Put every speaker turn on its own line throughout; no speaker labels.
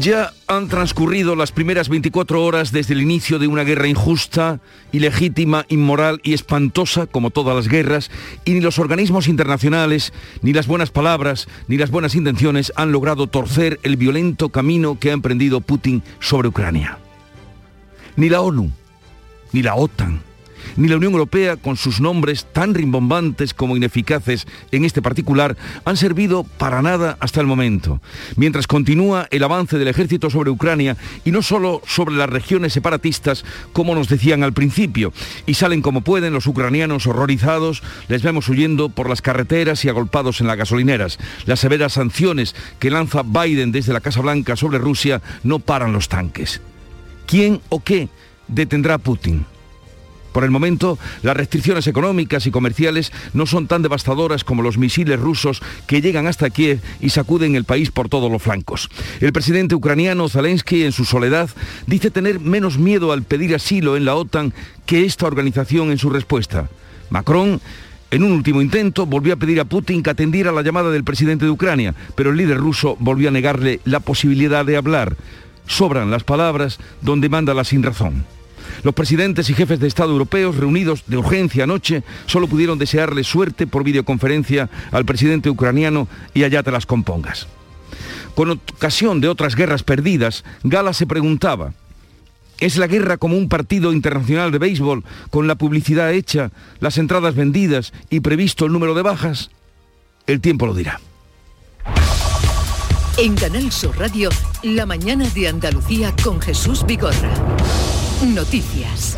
Ya han transcurrido las primeras 24 horas desde el inicio de una guerra injusta, ilegítima, inmoral y espantosa, como todas las guerras, y ni los organismos internacionales, ni las buenas palabras, ni las buenas intenciones han logrado torcer el violento camino que ha emprendido Putin sobre Ucrania. Ni la ONU, ni la OTAN, ni la Unión Europea, con sus nombres tan rimbombantes como ineficaces en este particular, han servido para nada hasta el momento. Mientras continúa el avance del ejército sobre Ucrania, y no solo sobre las regiones separatistas, como nos decían al principio, y salen como pueden los ucranianos horrorizados, les vemos huyendo por las carreteras y agolpados en las gasolineras. Las severas sanciones que lanza Biden desde la Casa Blanca sobre Rusia no paran los tanques. ¿Quién o qué detendrá a Putin? Por el momento, las restricciones económicas y comerciales no son tan devastadoras como los misiles rusos que llegan hasta Kiev y sacuden el país por todos los flancos. El presidente ucraniano Zelensky, en su soledad, dice tener menos miedo al pedir asilo en la OTAN que esta organización en su respuesta. Macron en un último intento, volvió a pedir a Putin que atendiera la llamada del presidente de Ucrania, pero el líder ruso volvió a negarle la posibilidad de hablar. Sobran las palabras donde manda la sin razón. Los presidentes y jefes de Estado europeos reunidos de urgencia anoche solo pudieron desearle suerte por videoconferencia al presidente ucraniano y allá te las compongas. Con ocasión de otras guerras perdidas, Gala se preguntaba, ¿Es la guerra como un partido internacional de béisbol con la publicidad hecha, las entradas vendidas y previsto el número de bajas? El tiempo lo dirá.
En Canal Sur Radio, la mañana de Andalucía con Jesús Vigorra. Noticias.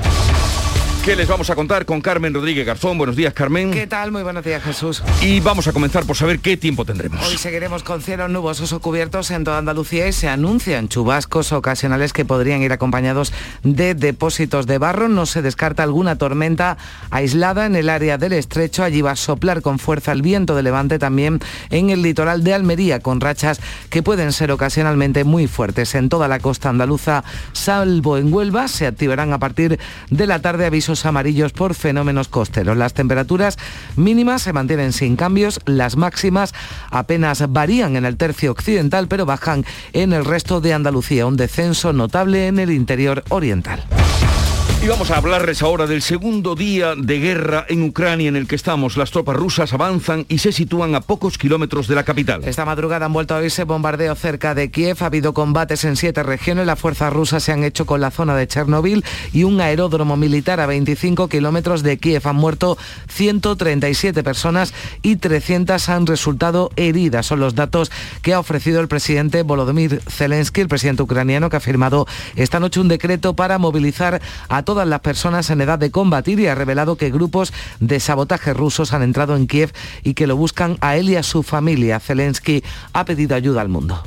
¿Qué les vamos a contar con Carmen Rodríguez Garzón? Buenos días, Carmen.
¿Qué tal? Muy buenos días, Jesús.
Y vamos a comenzar por saber qué tiempo tendremos.
Hoy seguiremos con cielos nubosos o cubiertos en toda Andalucía y se anuncian chubascos ocasionales que podrían ir acompañados de depósitos de barro. No se descarta alguna tormenta aislada en el área del estrecho. Allí va a soplar con fuerza el viento de levante también en el litoral de Almería, con rachas que pueden ser ocasionalmente muy fuertes. En toda la costa andaluza, salvo en Huelva, se activarán a partir de la tarde avisos amarillos por fenómenos costeros. Las temperaturas mínimas se mantienen sin cambios, las máximas apenas varían en el tercio occidental, pero bajan en el resto de Andalucía, un descenso notable en el interior oriental.
Y vamos a hablarles ahora del segundo día de guerra en Ucrania en el que estamos. Las tropas rusas avanzan y se sitúan a pocos kilómetros de la capital.
Esta madrugada han vuelto a oírse bombardeo cerca de Kiev. Ha habido combates en siete regiones. Las fuerzas rusas se han hecho con la zona de Chernobyl y un aeródromo militar a 25 kilómetros de Kiev. Han muerto 137 personas y 300 han resultado heridas. Son los datos que ha ofrecido el presidente Volodymyr Zelensky, el presidente ucraniano, que ha firmado esta noche un decreto para movilizar a todas las personas en edad de combatir y ha revelado que grupos de sabotaje rusos han entrado en Kiev y que lo buscan a él y a su familia. Zelensky ha pedido ayuda al mundo.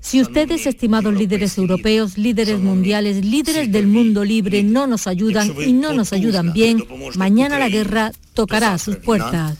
Si ustedes, estimados líderes europeos, líderes mundiales, líderes del mundo libre, no nos ayudan y no nos ayudan bien, mañana la guerra tocará a sus puertas.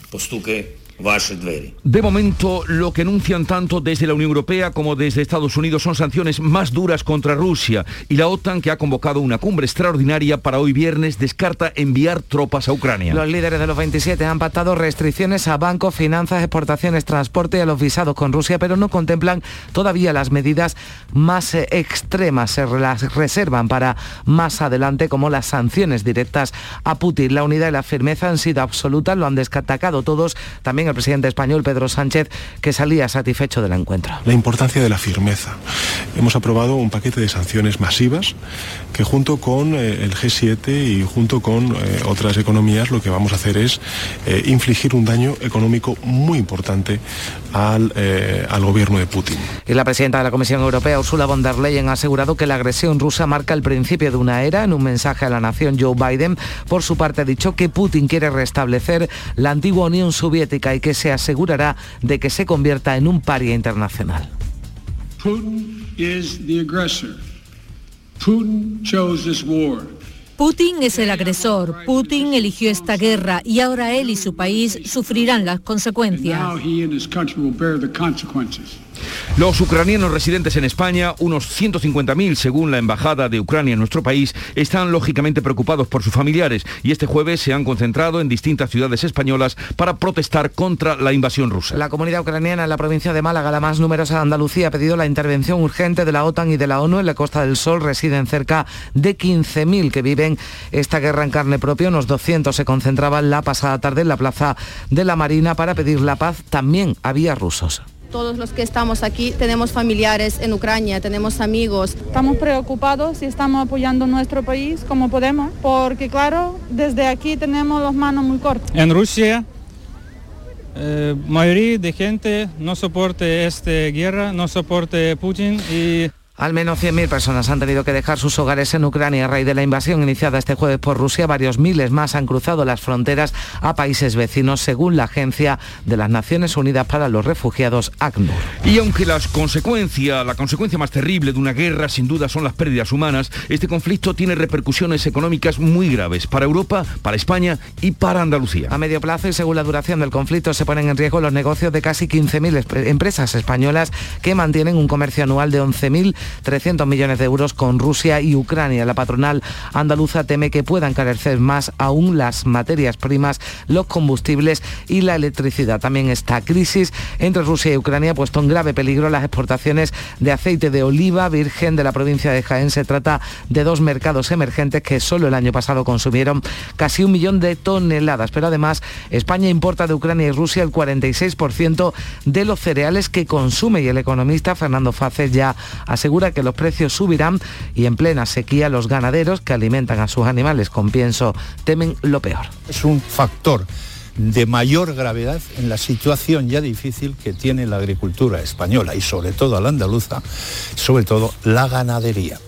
De momento, lo que anuncian tanto desde la Unión Europea como desde Estados Unidos son sanciones más duras contra Rusia y la OTAN, que ha convocado una cumbre extraordinaria para hoy viernes, descarta enviar tropas a Ucrania.
Los líderes de los 27 han pactado restricciones a bancos, finanzas, exportaciones, transporte y a los visados con Rusia, pero no contemplan todavía las medidas más eh, extremas. Se las reservan para más adelante, como las sanciones directas a Putin. La unidad y la firmeza han sido absolutas, lo han destacado todos, también el presidente español Pedro Sánchez, que salía satisfecho del encuentro.
La importancia de la firmeza. Hemos aprobado un paquete de sanciones masivas que junto con eh, el G7 y junto con eh, otras economías lo que vamos a hacer es eh, infligir un daño económico muy importante al, al gobierno de Putin.
Y la presidenta de la Comisión Europea, Ursula von der Leyen, ha asegurado que la agresión rusa marca el principio de una era. En un mensaje a la nación, Joe Biden, por su parte, ha dicho que Putin quiere restablecer la antigua Unión Soviética y que se asegurará de que se convierta en un paria internacional.
Putin is the aggressor. Putin chose this war.
Putin es el agresor, Putin eligió esta guerra y ahora él y su país sufrirán las consecuencias.
Los ucranianos residentes en España, unos 150.000 según la Embajada de Ucrania en nuestro país, están lógicamente preocupados por sus familiares y este jueves se han concentrado en distintas ciudades españolas para protestar contra la invasión rusa.
La comunidad ucraniana en la provincia de Málaga, la más numerosa de Andalucía, ha pedido la intervención urgente de la OTAN y de la ONU en la Costa del Sol. Residen cerca de 15.000 que viven esta guerra en carne propia. Unos 200 se concentraban la pasada tarde en la Plaza de la Marina para pedir la paz. También había rusos
todos los que estamos aquí tenemos familiares en Ucrania, tenemos amigos.
Estamos preocupados y estamos apoyando nuestro país como podemos, porque claro, desde aquí tenemos las manos muy cortas.
En Rusia, eh, mayoría de gente no soporte esta guerra, no soporte Putin y...
Al menos 100.000 personas han tenido que dejar sus hogares en Ucrania a raíz de la invasión iniciada este jueves por Rusia. Varios miles más han cruzado las fronteras a países vecinos, según la Agencia de las Naciones Unidas para los Refugiados, ACNUR.
Y aunque las consecuencias, la consecuencia más terrible de una guerra sin duda son las pérdidas humanas, este conflicto tiene repercusiones económicas muy graves para Europa, para España y para Andalucía.
A medio plazo y según la duración del conflicto se ponen en riesgo los negocios de casi 15.000 empresas españolas que mantienen un comercio anual de 11.000 300 millones de euros con Rusia y Ucrania. La patronal andaluza teme que puedan carecer más aún las materias primas, los combustibles y la electricidad. También esta crisis entre Rusia y Ucrania ha puesto en grave peligro las exportaciones de aceite de oliva virgen de la provincia de Jaén. Se trata de dos mercados emergentes que solo el año pasado consumieron casi un millón de toneladas. Pero además España importa de Ucrania y Rusia el 46% de los cereales que consume y el economista Fernando Faces ya asegura que los precios subirán y en plena sequía los ganaderos que alimentan a sus animales con pienso temen lo peor.
Es un factor de mayor gravedad en la situación ya difícil que tiene la agricultura española y sobre todo la andaluza, sobre todo la ganadería.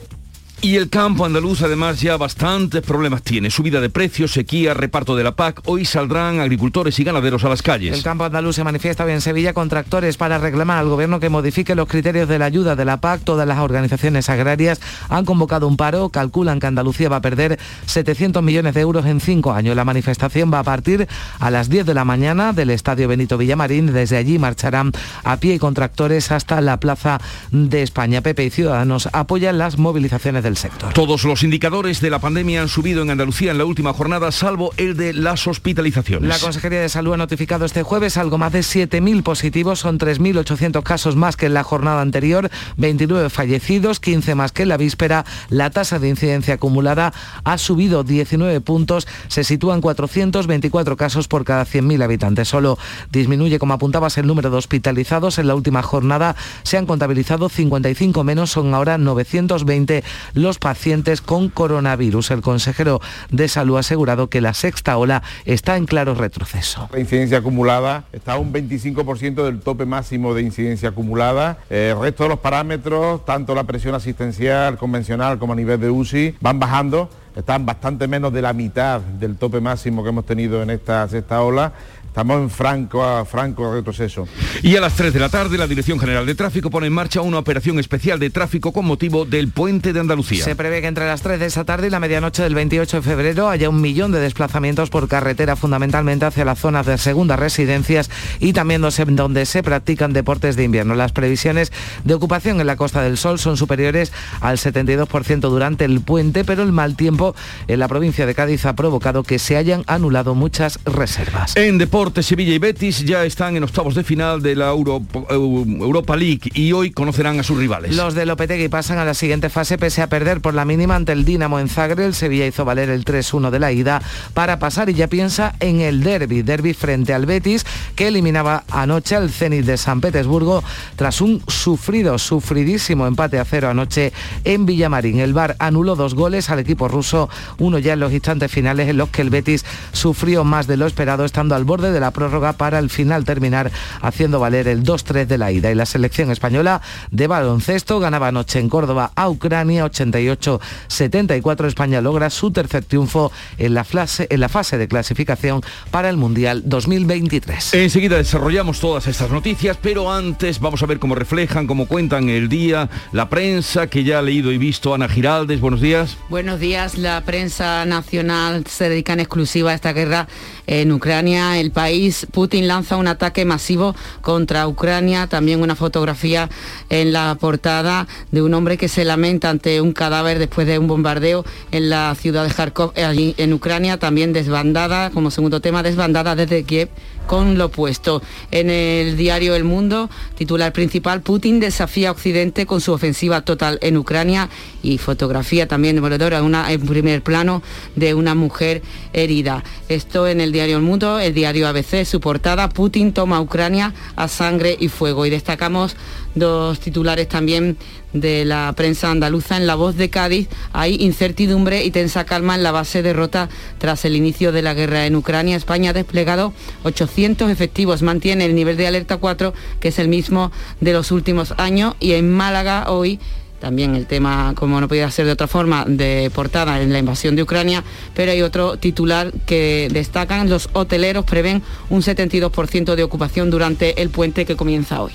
Y el campo andaluz además ya bastantes problemas tiene. Subida de precios, sequía, reparto de la PAC. Hoy saldrán agricultores y ganaderos a las calles.
El campo andaluz se manifiesta hoy en Sevilla con tractores para reclamar al gobierno que modifique los criterios de la ayuda de la PAC. Todas las organizaciones agrarias han convocado un paro. Calculan que Andalucía va a perder 700 millones de euros en cinco años. La manifestación va a partir a las 10 de la mañana del Estadio Benito Villamarín. Desde allí marcharán a pie y con tractores hasta la Plaza de España. Pepe y Ciudadanos apoyan las movilizaciones de sector.
Todos los indicadores de la pandemia han subido en Andalucía en la última jornada, salvo el de las hospitalizaciones.
La Consejería de Salud ha notificado este jueves algo más de 7.000 positivos, son 3.800 casos más que en la jornada anterior, 29 fallecidos, 15 más que en la víspera. La tasa de incidencia acumulada ha subido 19 puntos, se sitúan 424 casos por cada 100.000 habitantes. Solo disminuye, como apuntabas, el número de hospitalizados. En la última jornada se han contabilizado 55 menos, son ahora 920 los pacientes con coronavirus. El consejero de Salud ha asegurado que la sexta ola está en claro retroceso.
La incidencia acumulada está a un 25% del tope máximo de incidencia acumulada. El resto de los parámetros, tanto la presión asistencial convencional como a nivel de UCI, van bajando están bastante menos de la mitad del tope máximo que hemos tenido en esta sexta ola Estamos en franco, a franco retroceso.
Y a las 3 de la tarde, la Dirección General de Tráfico pone en marcha una operación especial de tráfico con motivo del puente de Andalucía.
Se prevé que entre las 3 de esa tarde y la medianoche del 28 de febrero haya un millón de desplazamientos por carretera, fundamentalmente hacia las zonas de segundas residencias y también donde se practican deportes de invierno. Las previsiones de ocupación en la Costa del Sol son superiores al 72% durante el puente, pero el mal tiempo en la provincia de Cádiz ha provocado que se hayan anulado muchas reservas.
En Sevilla y Betis ya están en octavos de final de la Europa League y hoy conocerán a sus rivales.
Los de Lopetegui pasan a la siguiente fase pese a perder por la mínima ante el Dinamo en Zagreb. El Sevilla hizo valer el 3-1 de la ida para pasar y ya piensa en el derby, derby frente al Betis que eliminaba anoche al Zenit de San Petersburgo tras un sufrido, sufridísimo empate a cero anoche en Villamarín. El VAR anuló dos goles al equipo ruso, uno ya en los instantes finales en los que el Betis sufrió más de lo esperado estando al borde de la prórroga para al final terminar haciendo valer el 2-3 de la ida. Y la selección española de baloncesto ganaba anoche en Córdoba a Ucrania 88-74. España logra su tercer triunfo en la, fase, en la fase de clasificación para el Mundial 2023.
Enseguida desarrollamos todas estas noticias, pero antes vamos a ver cómo reflejan, cómo cuentan el día, la prensa que ya ha leído y visto. Ana Giraldes, buenos días.
Buenos días, la prensa nacional se dedica en exclusiva a esta guerra en Ucrania. El país, Putin lanza un ataque masivo contra Ucrania, también una fotografía en la portada de un hombre que se lamenta ante un cadáver después de un bombardeo en la ciudad de Kharkov, allí en Ucrania, también desbandada, como segundo tema, desbandada desde Kiev con lo opuesto. En el diario El Mundo, titular principal, Putin desafía a Occidente con su ofensiva total en Ucrania y fotografía también demoledora una, en primer plano de una mujer herida. Esto en el diario El Mundo, el diario ABC, su portada, Putin toma Ucrania a sangre y fuego. Y destacamos dos titulares también de la prensa andaluza. En la voz de Cádiz hay incertidumbre y tensa calma en la base derrota tras el inicio de la guerra en Ucrania. España ha desplegado 800 efectivos, mantiene el nivel de alerta 4, que es el mismo de los últimos años, y en Málaga hoy también el tema, como no podía ser de otra forma, de portada en la invasión de Ucrania, pero hay otro titular que destacan, los hoteleros prevén un 72% de ocupación durante el puente que comienza hoy.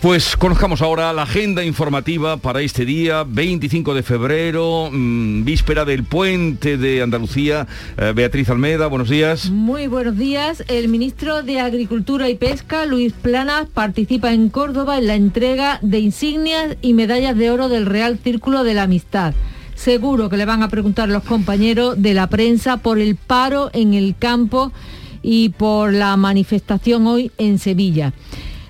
Pues conozcamos ahora la agenda informativa para este día, 25 de febrero, mmm, víspera del puente de Andalucía. Eh, Beatriz Almeda, buenos días.
Muy buenos días. El ministro de Agricultura y Pesca, Luis Planas, participa en Córdoba en la entrega de insignias y medallas de oro del Real Círculo de la Amistad. Seguro que le van a preguntar los compañeros de la prensa por el paro en el campo y por la manifestación hoy en Sevilla.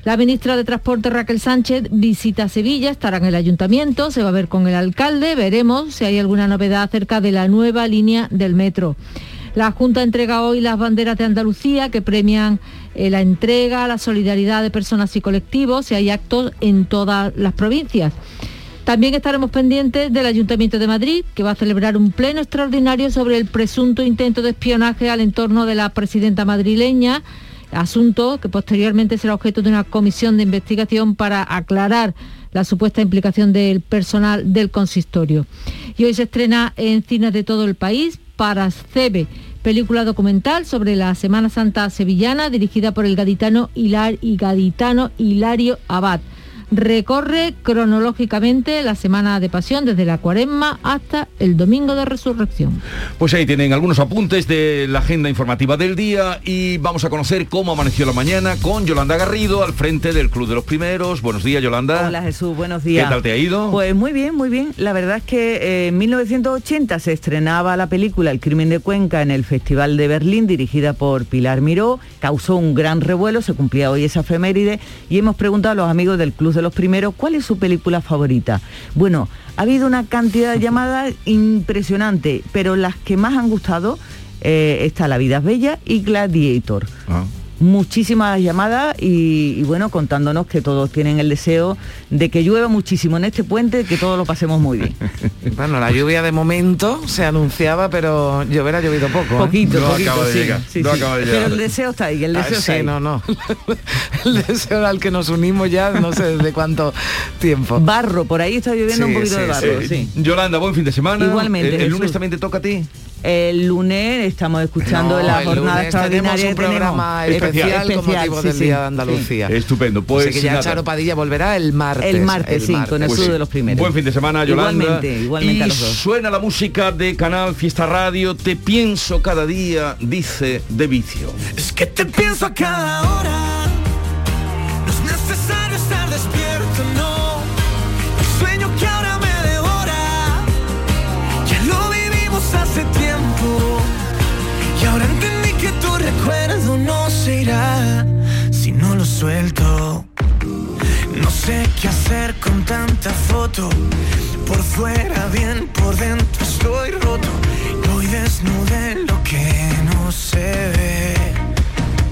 La ministra de Transporte Raquel Sánchez visita Sevilla, estará en el ayuntamiento, se va a ver con el alcalde, veremos si hay alguna novedad acerca de la nueva línea del metro. La Junta entrega hoy las banderas de Andalucía que premian eh, la entrega, la solidaridad de personas y colectivos y hay actos en todas las provincias. También estaremos pendientes del Ayuntamiento de Madrid, que va a celebrar un pleno extraordinario sobre el presunto intento de espionaje al entorno de la presidenta madrileña, asunto que posteriormente será objeto de una comisión de investigación para aclarar la supuesta implicación del personal del consistorio. Y hoy se estrena en cines de todo el país para CEBE, película documental sobre la Semana Santa sevillana dirigida por el gaditano, y gaditano Hilario Abad recorre cronológicamente la semana de pasión desde la cuaresma hasta el domingo de resurrección.
Pues ahí tienen algunos apuntes de la agenda informativa del día y vamos a conocer cómo amaneció la mañana con Yolanda Garrido al frente del Club de los Primeros. Buenos días, Yolanda.
Hola Jesús, buenos días.
¿Qué tal te ha ido?
Pues muy bien, muy bien. La verdad es que eh, en 1980 se estrenaba la película El crimen de Cuenca en el Festival de Berlín dirigida por Pilar Miró. Causó un gran revuelo, se cumplía hoy esa efeméride y hemos preguntado a los amigos del Club de los Primeros, ¿cuál es su película favorita? Bueno, ha habido una cantidad de llamadas impresionante, pero las que más han gustado eh, está La vida es bella y Gladiator. Ah muchísimas llamadas y, y, bueno, contándonos que todos tienen el deseo de que llueva muchísimo en este puente, que todos lo pasemos muy bien.
bueno, la lluvia de momento se anunciaba, pero llover ha llovido poco. ¿eh?
Poquito,
no
poquito,
de
sí,
llegar,
sí,
no
sí.
acaba de
Pero el deseo está ahí, el deseo
Ah,
está
sí,
ahí.
no, no. el deseo al que nos unimos ya no sé desde cuánto tiempo.
Barro, por ahí está lloviendo
Sí,
un poquito
sí,
de barro,
Eh,
sí.
Yolanda, buen fin de semana.
Igualmente,
¿El, lunes también te toca a ti?
El lunes estamos escuchando
No,
la
el
jornada
lunes
extraordinaria
un programa
tenemos.
especial, con
Especial,
motivo
sí,
del
sí,
Día de
sí.
Andalucía.
Estupendo. Pues
Así que ya
nada.
Charo Padilla volverá el martes.
El martes, sí, con el
Pues
de los Primeros.
Buen fin de semana, Yolanda.
Igualmente, igualmente
y
a los dos.
suena la música de Canal Fiesta Radio. Te pienso cada día, dice De Vicio.
Es que te pienso a cada hora. Suelto. No sé qué hacer con tanta foto. Por fuera bien, por dentro estoy roto. Hoy desnudé lo que no se ve.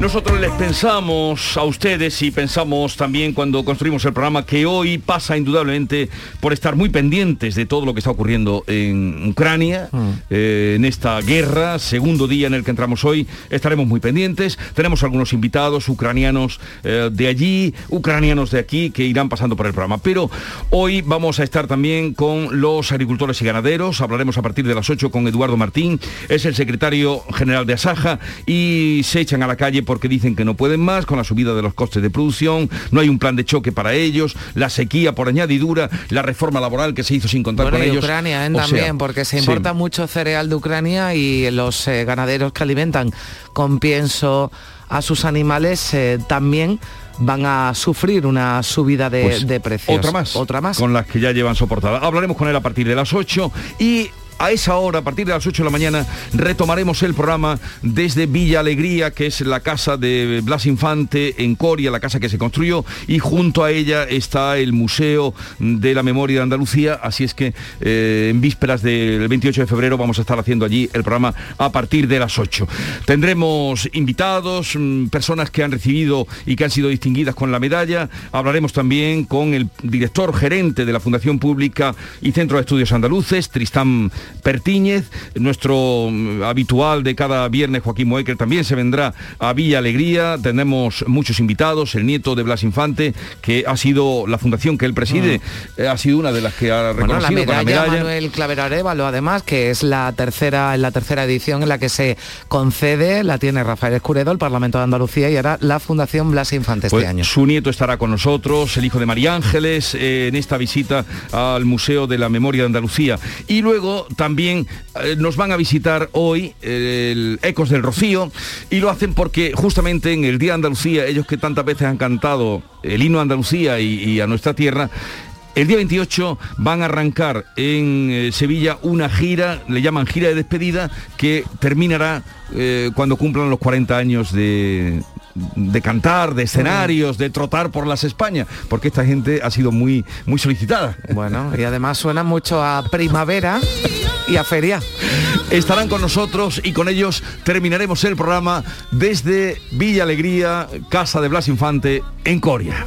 Nosotros les pensamos a ustedes y pensamos también cuando construimos el programa que hoy pasa indudablemente por estar muy pendientes de todo lo que está ocurriendo en Ucrania, eh, en esta guerra, segundo día en el que entramos hoy, estaremos muy pendientes. Tenemos algunos invitados ucranianos eh, de allí, ucranianos de aquí, que irán pasando por el programa. Pero hoy vamos a estar también con los agricultores y ganaderos. Hablaremos a partir de las 8 con Eduardo Martín, es el secretario general de Asaja y se echan a la calle porque dicen que no pueden más con la subida de los costes de producción, no hay un plan de choque para ellos, la sequía por añadidura, la reforma laboral que se hizo sin contar
Bueno,
con
y
ellos.
Ucrania ¿eh?
Sea,
también, porque se
sí.
importa mucho cereal de Ucrania y los eh, ganaderos que alimentan con pienso a sus animales eh, también van a sufrir una subida de,
Pues,
de precios.
Otra más.
Otra más.
Con las que ya llevan soportada. Hablaremos con él a partir de las 8 y a esa hora, a partir de las 8 de la mañana, retomaremos el programa desde Villa Alegría, que es la casa de Blas Infante en Coria, la casa que se construyó, y junto a ella está el Museo de la Memoria de Andalucía, así es que eh, en vísperas del 28 de febrero vamos a estar haciendo allí el programa a partir de las 8. Tendremos invitados, mm, personas que han recibido y que han sido distinguidas con la medalla, hablaremos también con el director gerente de la Fundación Pública y Centro de Estudios Andaluces, Tristán Pertíñez, nuestro mm, habitual de cada viernes, Joaquín Moecker, también se vendrá a Villa Alegría, tenemos muchos invitados, el nieto de Blas Infante, que ha sido la fundación que él preside, eh, ha sido una de las que ha
Bueno,
reconocido
la
con
medalla,
la medalla.
Manuel Clavero Arevalo, además, que es la tercera, en la tercera edición en la que se concede, la tiene Rafael Escuredo, el Parlamento de Andalucía, y ahora la Fundación Blas Infante este
Pues
año.
Su nieto estará con nosotros, el hijo de María Ángeles, eh, en esta visita al Museo de la Memoria de Andalucía. Y luego también eh, nos van a visitar hoy el Ecos del Rocío y lo hacen porque justamente en el Día Andalucía, ellos que tantas veces han cantado el himno Andalucía y, y a nuestra tierra, el día 28 van a arrancar en eh, Sevilla una gira, le llaman gira de despedida, que terminará eh, cuando cumplan los 40 años de, de cantar, de escenarios, de trotar por las Españas, porque esta gente ha sido muy, muy solicitada.
Bueno, y además suena mucho a primavera y a feria.
Estarán con nosotros y con ellos terminaremos el programa desde Villa Alegría, Casa de Blas Infante, en Coria.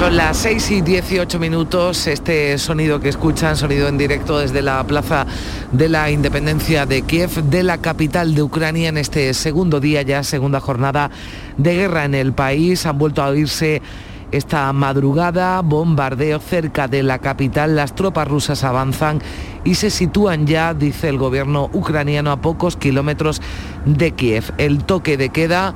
Son las 6 y 18 minutos. Este sonido que escuchan, sonido en directo desde la Plaza de la Independencia de Kiev, de la capital de Ucrania, en este segundo día ya, segunda jornada de guerra en el país. Han vuelto a oírse esta madrugada, bombardeo cerca de la capital, las tropas rusas avanzan y se sitúan ya, dice el gobierno ucraniano, a pocos kilómetros de Kiev. El toque de queda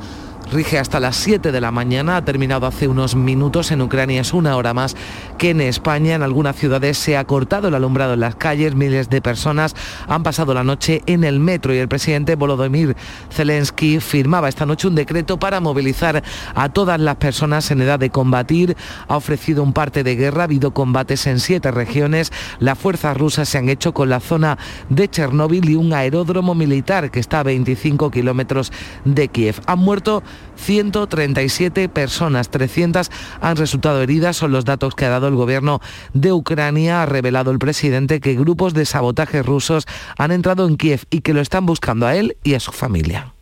rige hasta las 7 de la mañana, ha terminado hace unos minutos, en Ucrania. Es una hora más que en España, en algunas ciudades se ha cortado el alumbrado en las calles, miles de personas han pasado la noche en el metro y el presidente Volodymyr Zelensky firmaba esta noche un decreto para movilizar a todas las personas en edad de combatir, ha ofrecido un parte de guerra, ha habido combates en siete regiones, las fuerzas rusas se han hecho con la zona de Chernóbil y un aeródromo militar que está a 25 kilómetros de Kiev. Han muerto 137 personas, 300 han resultado heridas, son los datos que ha dado el gobierno de Ucrania. Ha revelado el presidente que grupos de sabotaje rusos han entrado en Kiev y que lo están buscando a él y a su familia.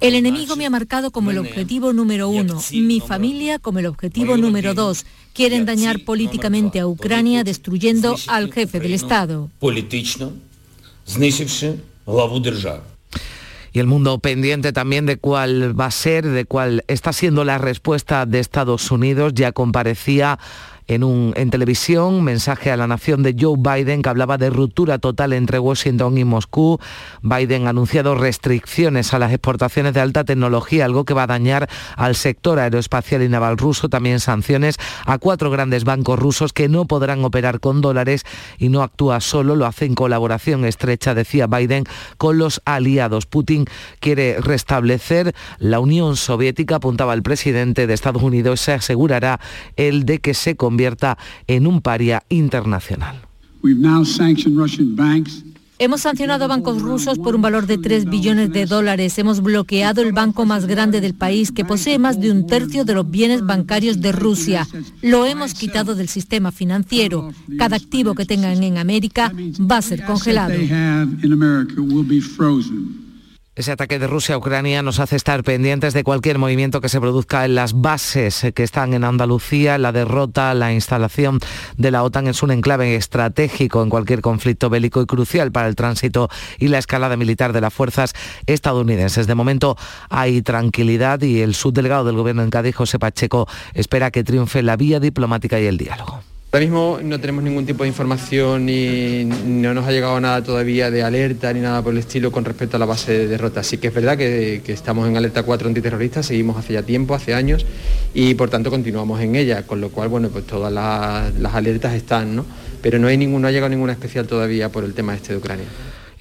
El enemigo me ha marcado como el objetivo número uno, mi familia como el objetivo número dos. Quieren dañar políticamente a Ucrania destruyendo al jefe del Estado.
Y el mundo pendiente también de cuál va a ser, de cuál está siendo la respuesta de Estados Unidos. Ya comparecía en, un, en televisión, mensaje a la nación de Joe Biden que hablaba de ruptura total entre Washington y Moscú. Biden ha anunciado restricciones a las exportaciones de alta tecnología, algo que va a dañar al sector aeroespacial y naval ruso. También sanciones a cuatro grandes bancos rusos que no podrán operar con dólares y no actúa solo, lo hace en colaboración estrecha, decía Biden, con los aliados. Putin quiere restablecer la Unión Soviética, apuntaba el presidente de Estados Unidos, se asegurará el de que se convierta en un paria internacional.
Hemos sancionado bancos rusos por un valor de 3 billones de dólares. Hemos bloqueado el banco más grande del país, que posee más de un tercio de los bienes bancarios de Rusia. Lo hemos quitado del sistema financiero. Cada activo que tengan en América va a ser congelado.
Ese ataque de Rusia a Ucrania nos hace estar pendientes de cualquier movimiento que se produzca en las bases que están en Andalucía. La derrota, la instalación de la OTAN es un enclave estratégico en cualquier conflicto bélico y crucial para el tránsito y la escalada militar de las fuerzas estadounidenses. De momento hay tranquilidad y el subdelegado del gobierno en Cádiz, José Pacheco, espera que triunfe la vía diplomática y el diálogo.
Ahora mismo no tenemos ningún tipo de información y no nos ha llegado nada todavía de alerta ni nada por el estilo con respecto a la base de derrota. Sí que es verdad que, estamos en alerta 4 antiterroristas, seguimos hace ya tiempo, hace años, y por tanto continuamos en ella, con lo cual, bueno, pues todas las, alertas están, ¿no? Pero no, hay ningún, no ha llegado ninguna especial todavía por el tema este de Ucrania.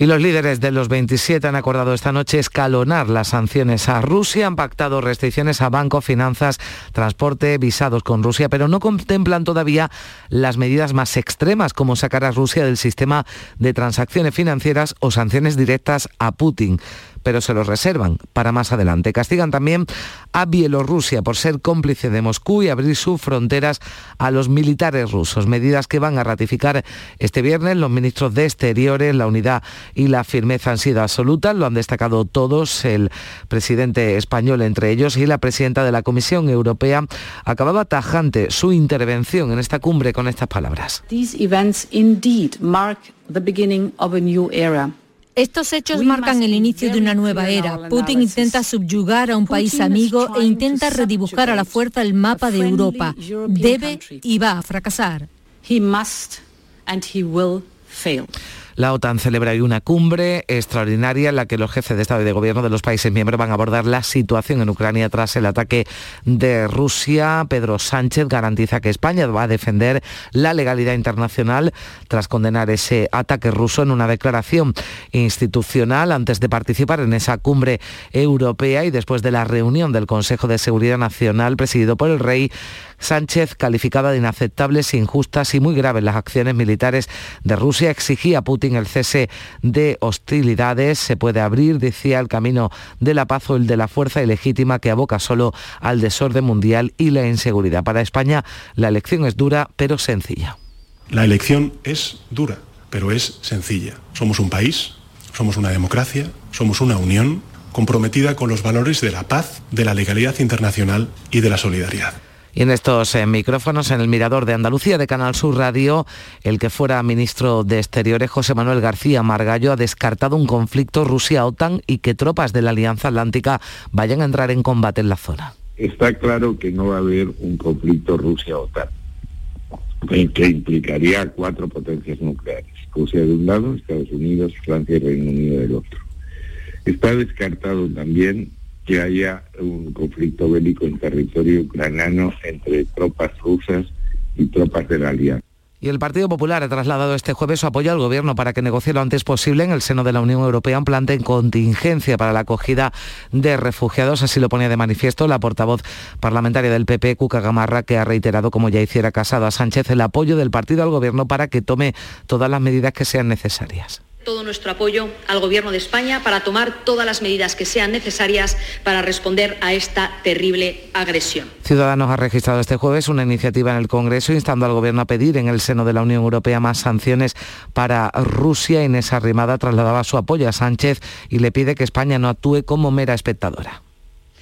Y los líderes de los 27 han acordado esta noche escalonar las sanciones a Rusia, han pactado restricciones a banco, finanzas, transporte, visados con Rusia, pero no contemplan todavía las medidas más extremas, como sacar a Rusia del sistema de transacciones financieras o sanciones directas a Putin pero se los reservan para más adelante. Castigan también a Bielorrusia por ser cómplice de Moscú y abrir sus fronteras a los militares rusos, medidas que van a ratificar este viernes los ministros de Exteriores. La unidad y la firmeza han sido absolutas, lo han destacado todos, el presidente español entre ellos y la presidenta de la Comisión Europea acababa tajante su intervención en esta cumbre con estas palabras.
Estos hechos marcan el inicio de una nueva era. Putin intenta subyugar a un país amigo e intenta redibujar a la fuerza el mapa de Europa. Debe y va a fracasar.
La OTAN celebra hoy una cumbre extraordinaria en la que los jefes de Estado y de Gobierno de los países miembros van a abordar la situación en Ucrania tras el ataque de Rusia. Pedro Sánchez garantiza que España va a defender la legalidad internacional tras condenar ese ataque ruso en una declaración institucional antes de participar en esa cumbre europea y después de la reunión del Consejo de Seguridad Nacional presidido por el rey Sánchez, calificada de inaceptables, injustas y muy graves las acciones militares de Rusia, exigía a Putin el cese de hostilidades. Se puede abrir, decía, el camino de la paz o el de la fuerza ilegítima que aboca solo al desorden mundial y la inseguridad. Para España la elección es dura pero sencilla.
La elección es dura, pero es sencilla. Somos un país, somos una democracia, somos una unión comprometida con los valores de la paz, de la legalidad internacional y de la solidaridad.
En estos eh, micrófonos, en el Mirador de Andalucía de Canal Sur Radio, el que fuera ministro de Exteriores, José Manuel García Margallo, ha descartado un conflicto Rusia-OTAN y que tropas de la Alianza Atlántica vayan a entrar en combate en la zona.
Está claro que no va a haber un conflicto Rusia-OTAN, que implicaría cuatro potencias nucleares, Rusia de un lado, Estados Unidos, Francia y Reino Unido del otro. Está descartado también que haya un conflicto bélico en territorio ucraniano entre tropas rusas y tropas de la Alianza.
Y el Partido Popular ha trasladado este jueves su apoyo al Gobierno para que negocie lo antes posible en el seno de la Unión Europea un plan de contingencia para la acogida de refugiados. Así lo ponía de manifiesto la portavoz parlamentaria del PP, Cuca Gamarra, que ha reiterado, como ya hiciera casado a Sánchez, el apoyo del partido al Gobierno para que tome todas las medidas que sean necesarias.
Todo nuestro apoyo al Gobierno de España para tomar todas las medidas que sean necesarias para responder a esta terrible agresión.
Ciudadanos ha registrado este jueves una iniciativa en el Congreso instando al Gobierno a pedir en el seno de la Unión Europea más sanciones para Rusia. Inés Arrimada trasladaba su apoyo a Sánchez y le pide que España no actúe como mera espectadora.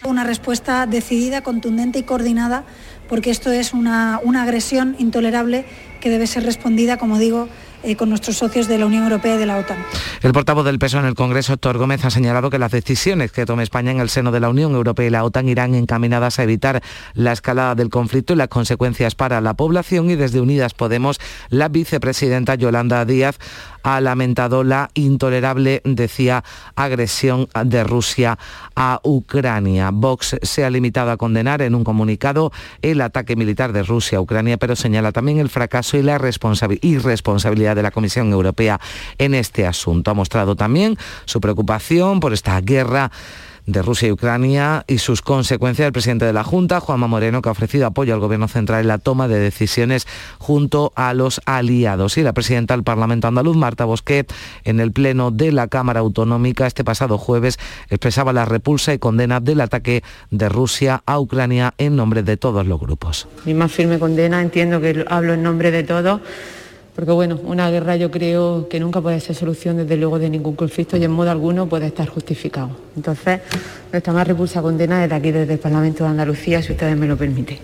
Una respuesta decidida, contundente y coordinada, porque esto es una, una agresión intolerable que debe ser respondida, como digo, eh, con nuestros socios de la Unión Europea y de la OTAN.
El portavoz del PSOE en el Congreso, Héctor Gómez, ha señalado que las decisiones que tome España en el seno de la Unión Europea y la OTAN irán encaminadas a evitar la escalada del conflicto y las consecuencias para la población y desde Unidas Podemos, la vicepresidenta Yolanda Díaz ha lamentado la intolerable, decía, agresión de Rusia a Ucrania. Vox se ha limitado a condenar en un comunicado el ataque militar de Rusia a Ucrania, pero señala también el fracaso y la irresponsabilidad de la Comisión Europea en este asunto. Ha mostrado también su preocupación por esta guerra de Rusia y Ucrania y sus consecuencias. El presidente de la Junta, Juanma Moreno, que ha ofrecido apoyo al Gobierno central en la toma de decisiones junto a los aliados. Y la presidenta del Parlamento andaluz, Marta Bosquet, en el Pleno de la Cámara Autonómica este pasado jueves, expresaba la repulsa y condena del ataque de Rusia a Ucrania en nombre de todos los grupos.
Mi más firme condena, entiendo que hablo en nombre de todos porque bueno, una guerra yo creo que nunca puede ser solución desde luego de ningún conflicto y en modo alguno puede estar justificado. Entonces, nuestra más repulsa condena desde aquí, desde el Parlamento de Andalucía, si ustedes me lo permiten.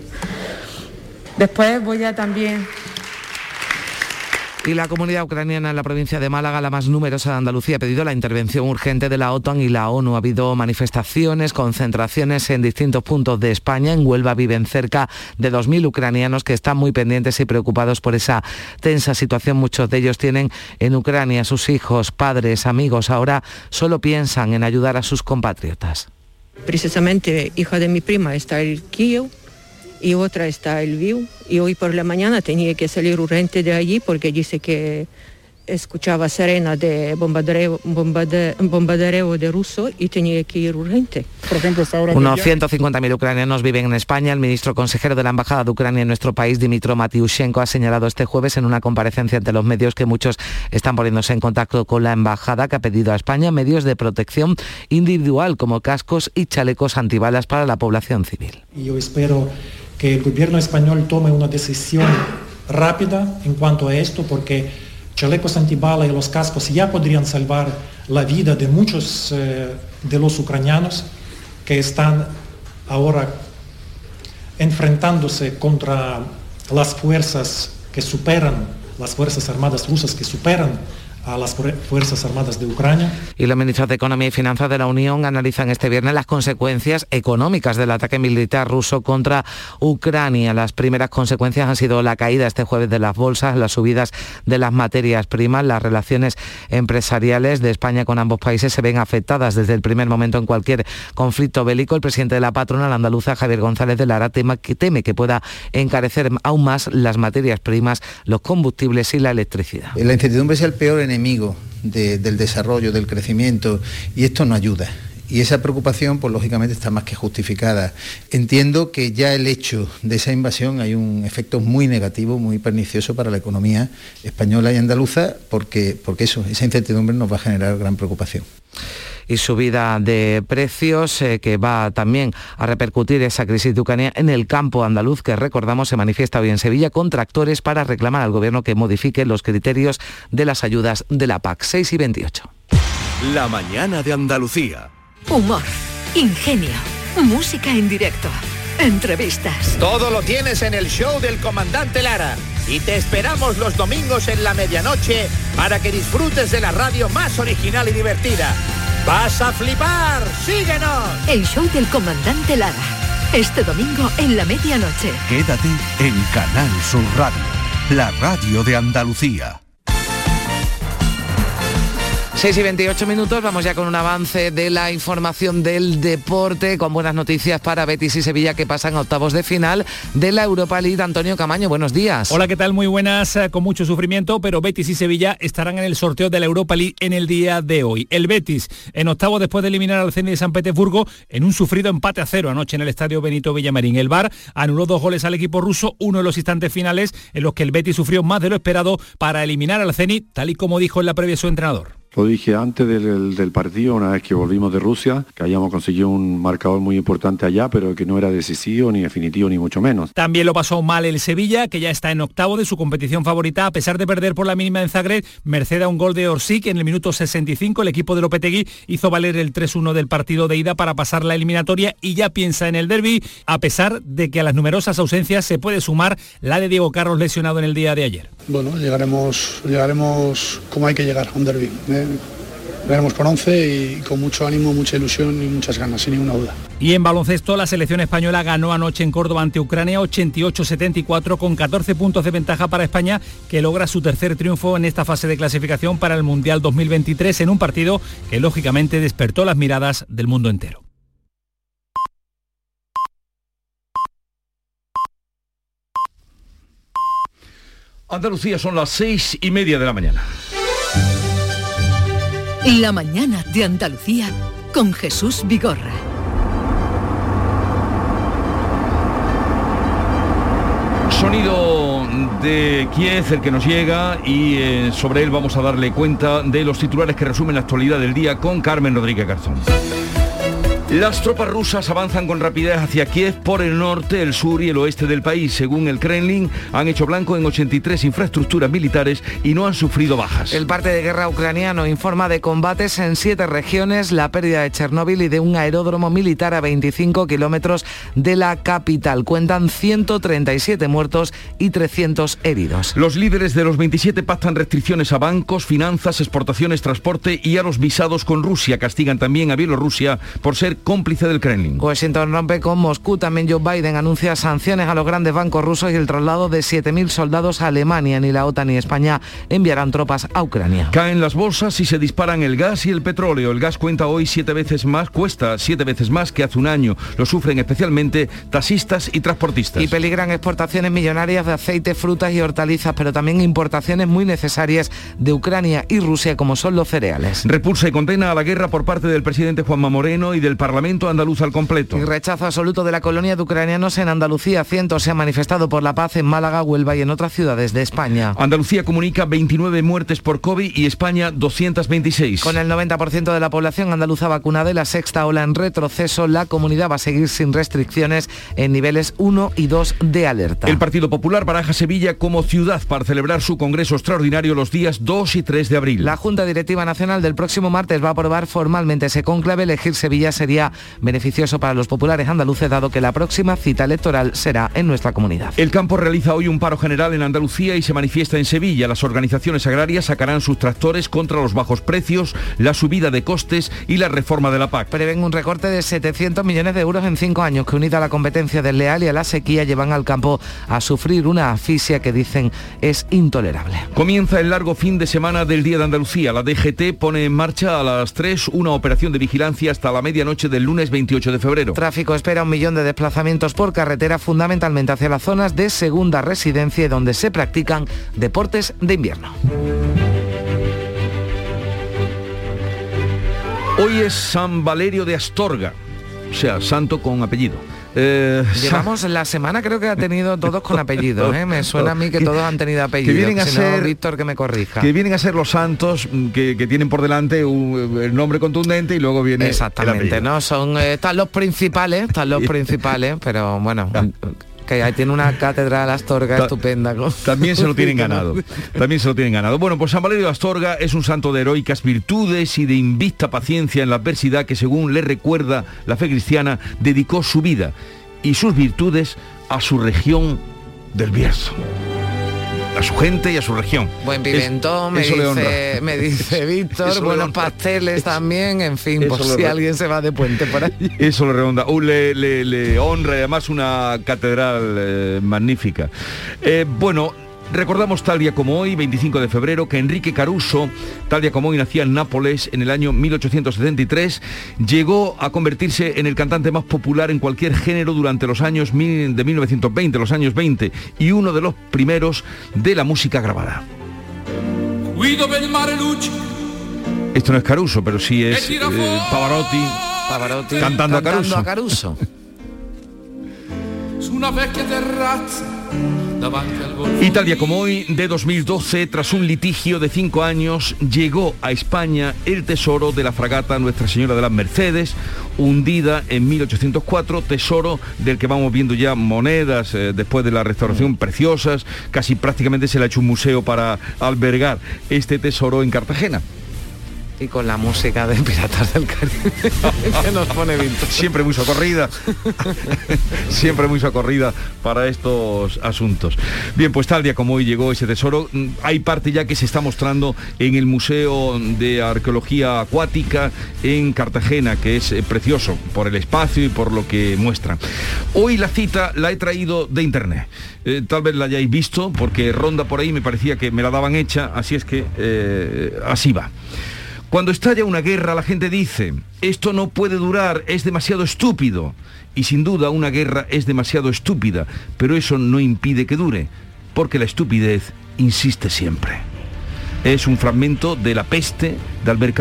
Después voy a también
y la comunidad ucraniana en la provincia de Málaga, la más numerosa de Andalucía, ha pedido la intervención urgente de la OTAN y la ONU. Ha habido manifestaciones, concentraciones en distintos puntos de España. En Huelva viven cerca de 2.000 ucranianos que están muy pendientes y preocupados por esa tensa situación. Muchos de ellos tienen en Ucrania sus hijos, padres, amigos. Ahora solo piensan en ayudar a sus compatriotas.
Precisamente, hija de mi prima está en Kiev y otra está en Lviv. Y hoy por la mañana tenía que salir urgente de allí porque dice que escuchaba serena de bombardeo, bombardeo, bombardeo de ruso y tenía que ir urgente.
Por ejemplo, Unos 150.000 ucranianos viven en España. El ministro consejero de la Embajada de Ucrania en nuestro país, Dimitro Matiushenko, ha señalado este jueves en una comparecencia ante los medios que muchos están poniéndose en contacto con la embajada que ha pedido a España medios de protección individual como cascos y chalecos antibalas para la población civil.
Y yo espero que el gobierno español tome una decisión rápida en cuanto a esto, porque chalecos antibala y los cascos ya podrían salvar la vida de muchos eh, de los ucranianos que están ahora enfrentándose contra las fuerzas que superan, las fuerzas armadas rusas que superan a las Fuerzas Armadas de Ucrania.
Y los ministros de Economía y Finanzas de la Unión analizan este viernes las consecuencias económicas del ataque militar ruso contra Ucrania. Las primeras consecuencias han sido la caída este jueves de las bolsas, las subidas de las materias primas, las relaciones empresariales de España con ambos países se ven afectadas desde el primer momento en cualquier conflicto bélico. El presidente de la patronal andaluza, Javier González de Lara, tema que teme que pueda encarecer aún más las materias primas, los combustibles y la electricidad.
La incertidumbre es el peor en enemigo del desarrollo, del crecimiento, y esto no ayuda. Y esa preocupación, pues lógicamente está más que justificada. Entiendo que ya el hecho de esa invasión hay un efecto muy negativo, muy pernicioso para la economía española y andaluza, porque, porque eso, esa incertidumbre nos va a generar gran preocupación
y subida de precios eh, que va también a repercutir esa crisis de Ucrania en el campo andaluz que recordamos se manifiesta hoy en Sevilla con tractores para reclamar al gobierno que modifique los criterios de las ayudas de la PAC 6 y 28.
La mañana de Andalucía.
Humor, ingenio, música en directo, entrevistas.
Todo lo tienes en el show del comandante Lara y te esperamos los domingos en la medianoche para que disfrutes de la radio más original y divertida. ¡Vas a flipar! ¡Síguenos!
El show del comandante Lara. Este domingo en la medianoche.
Quédate en Canal Sur Radio, la radio de Andalucía.
6 y 28 minutos, vamos ya con un avance de la información del deporte, con buenas noticias para Betis y Sevilla que pasan a octavos de final de la Europa League. Antonio Camaño, buenos días.
Hola, ¿qué tal? Muy buenas, eh, con mucho sufrimiento, pero Betis y Sevilla estarán en el sorteo de la Europa League en el día de hoy. El Betis en octavos después de eliminar al Zenit de San Petersburgo en un sufrido empate a cero anoche en el estadio Benito Villamarín. El VAR anuló dos goles al equipo ruso, uno de los instantes finales en los que el Betis sufrió más de lo esperado para eliminar al Zenit, tal y como dijo en la previa su entrenador
Lo dije antes del, del, partido, una vez que volvimos de Rusia, que habíamos conseguido un marcador muy importante allá, pero que no era decisivo, ni definitivo, ni mucho menos.
También lo pasó mal el Sevilla, que ya está en octavo de su competición favorita, a pesar de perder por la mínima en Zagreb, merced a un gol de Orsic en el minuto 65, el equipo de Lopetegui hizo valer el 3-1 del partido de ida para pasar la eliminatoria y ya piensa en el derby, a pesar de que a las numerosas ausencias se puede sumar la de Diego Carlos lesionado en el día de ayer.
Bueno, llegaremos, llegaremos como hay que llegar a un derby. ¿eh? Veremos con 11 y con mucho ánimo, mucha ilusión y muchas ganas, sin ninguna duda.
Y en baloncesto, la selección española ganó anoche en Córdoba ante Ucrania 88-74 con 14 puntos de ventaja para España, que logra su tercer triunfo en esta fase de clasificación para el Mundial 2023 en un partido que lógicamente despertó las miradas del mundo entero.
Andalucía son las seis y media de la mañana.
La mañana de Andalucía con Jesús Vigorra.
Sonido de Kiev, el que nos llega, y eh, sobre él vamos a darle cuenta de los titulares que resumen la actualidad del día con Carmen Rodríguez Garzón. Las tropas rusas avanzan con rapidez hacia Kiev por el norte, el sur y el oeste del país. Según el Kremlin, han hecho blanco en 83 infraestructuras militares y no han sufrido bajas.
El parte de guerra ucraniano informa de combates en siete regiones, la pérdida de Chernóbil y de un aeródromo militar a 25 kilómetros de la capital. Cuentan 137 muertos y 300 heridos.
Los líderes de los 27 pactan restricciones a bancos, finanzas, exportaciones, transporte y a los visados con Rusia. Castigan también a Bielorrusia por ser cómplice del Kremlin.
Washington rompe con Moscú. También Joe Biden anuncia sanciones a los grandes bancos rusos y el traslado de 7.000 soldados a Alemania. Ni la OTAN ni España enviarán tropas a Ucrania.
Caen las bolsas y se disparan el gas y el petróleo. El gas cuenta hoy siete veces más, cuesta siete veces más que hace un año. Lo sufren especialmente taxistas y transportistas.
Y peligran exportaciones millonarias de aceite, frutas y hortalizas, pero también importaciones muy necesarias de Ucrania y Rusia, como son los cereales.
Repulsa y condena a la guerra por parte del presidente Juanma Moreno y del Parlamento andaluz al completo.
Y rechazo absoluto de la colonia de ucranianos en Andalucía. Cientos se han manifestado por la paz en Málaga, Huelva y en otras ciudades de España.
Andalucía comunica 29 muertes por COVID y España 226.
Con el 90% de la población andaluza vacunada y la sexta ola en retroceso, la comunidad va a seguir sin restricciones en niveles 1 y 2 de alerta.
El Partido Popular baraja Sevilla como ciudad para celebrar su congreso extraordinario los días 2 y 3 de abril.
La Junta Directiva Nacional del próximo martes va a aprobar formalmente ese conclave. Elegir Sevilla sería beneficioso para los populares andaluces, dado que la próxima cita electoral será en nuestra comunidad.
El campo realiza hoy un paro general en Andalucía y se manifiesta en Sevilla. Las organizaciones agrarias sacarán sus tractores contra los bajos precios, la subida de costes y la reforma de la PAC.
Prevén un recorte de 700 millones de euros en cinco años que unida a la competencia desleal y a la sequía llevan al campo a sufrir una asfixia que dicen es intolerable.
Comienza el largo fin de semana del Día de Andalucía. La DGT pone en marcha a las 3 una operación de vigilancia hasta la medianoche del lunes 28 de febrero.
Tráfico espera un millón de desplazamientos por carretera, fundamentalmente hacia las zonas de segunda residencia donde se practican deportes de invierno.
Hoy es San Valerio de Astorga, o sea, santo con apellido.
Eh, Llevamos la semana creo que ha tenido todos con apellido, ¿eh? me suena a mí que todos han tenido apellido.
Que vienen a
si
ser
no, Víctor que me corrija.
Que vienen a ser los santos que, que tienen por delante un, el nombre contundente y luego viene
Exactamente, ¿no? Son eh, están los principales, están los principales, pero bueno, que ahí tiene una catedral Astorga estupenda. ¿no?
También se lo tienen ganado. También se lo tienen ganado. Bueno, pues San Valerio de Astorga es un santo de heroicas virtudes y de invicta paciencia en la adversidad que según le recuerda la fe cristiana, dedicó su vida y sus virtudes a su región del Bierzo a su gente y a su región.
Buen pimentón, es, me, dice, me, dice, Víctor, buenos pasteles también, en fin, por si alguien se va de puente por ahí.
Eso le redonda, uh, le, le, le, honra y además una catedral eh, magnífica. Eh, bueno, Recordamos tal día como hoy, 25 de febrero, que Enrique Caruso, tal día como hoy, nacía en Nápoles en el año 1873, llegó a convertirse en el cantante más popular en cualquier género durante los años de 1920, los años 20, y uno de los primeros de la música grabada. Esto no es Caruso, pero sí es eh, Pavarotti,
Pavarotti
cantando,
cantando
a Caruso.
A Caruso.
Y tal día como hoy, de 2012, tras un litigio de cinco años, llegó a España el tesoro de la fragata Nuestra Señora de las Mercedes, hundida en 1804, tesoro del que vamos viendo ya monedas eh, después de la restauración preciosas, casi prácticamente se le ha hecho un museo para albergar este tesoro en Cartagena.
Y con la música de Piratas del Caribe que nos pone.
Siempre muy socorrida. Siempre muy socorrida para estos asuntos. Bien, pues tal día como hoy llegó ese tesoro, mm, hay parte ya que se está mostrando en el Museo de Arqueología Acuática en Cartagena, que es eh, precioso por el espacio y por lo que muestra. Hoy la cita la he traído de internet. Eh, tal vez la hayáis visto porque ronda por ahí, me parecía que me la daban hecha, así es que eh, así va. Cuando estalla una guerra, la gente dice, esto no puede durar, es demasiado estúpido. Y sin duda una guerra es demasiado estúpida, pero eso no impide que dure, porque la estupidez insiste siempre. Es un fragmento de La peste de Albert.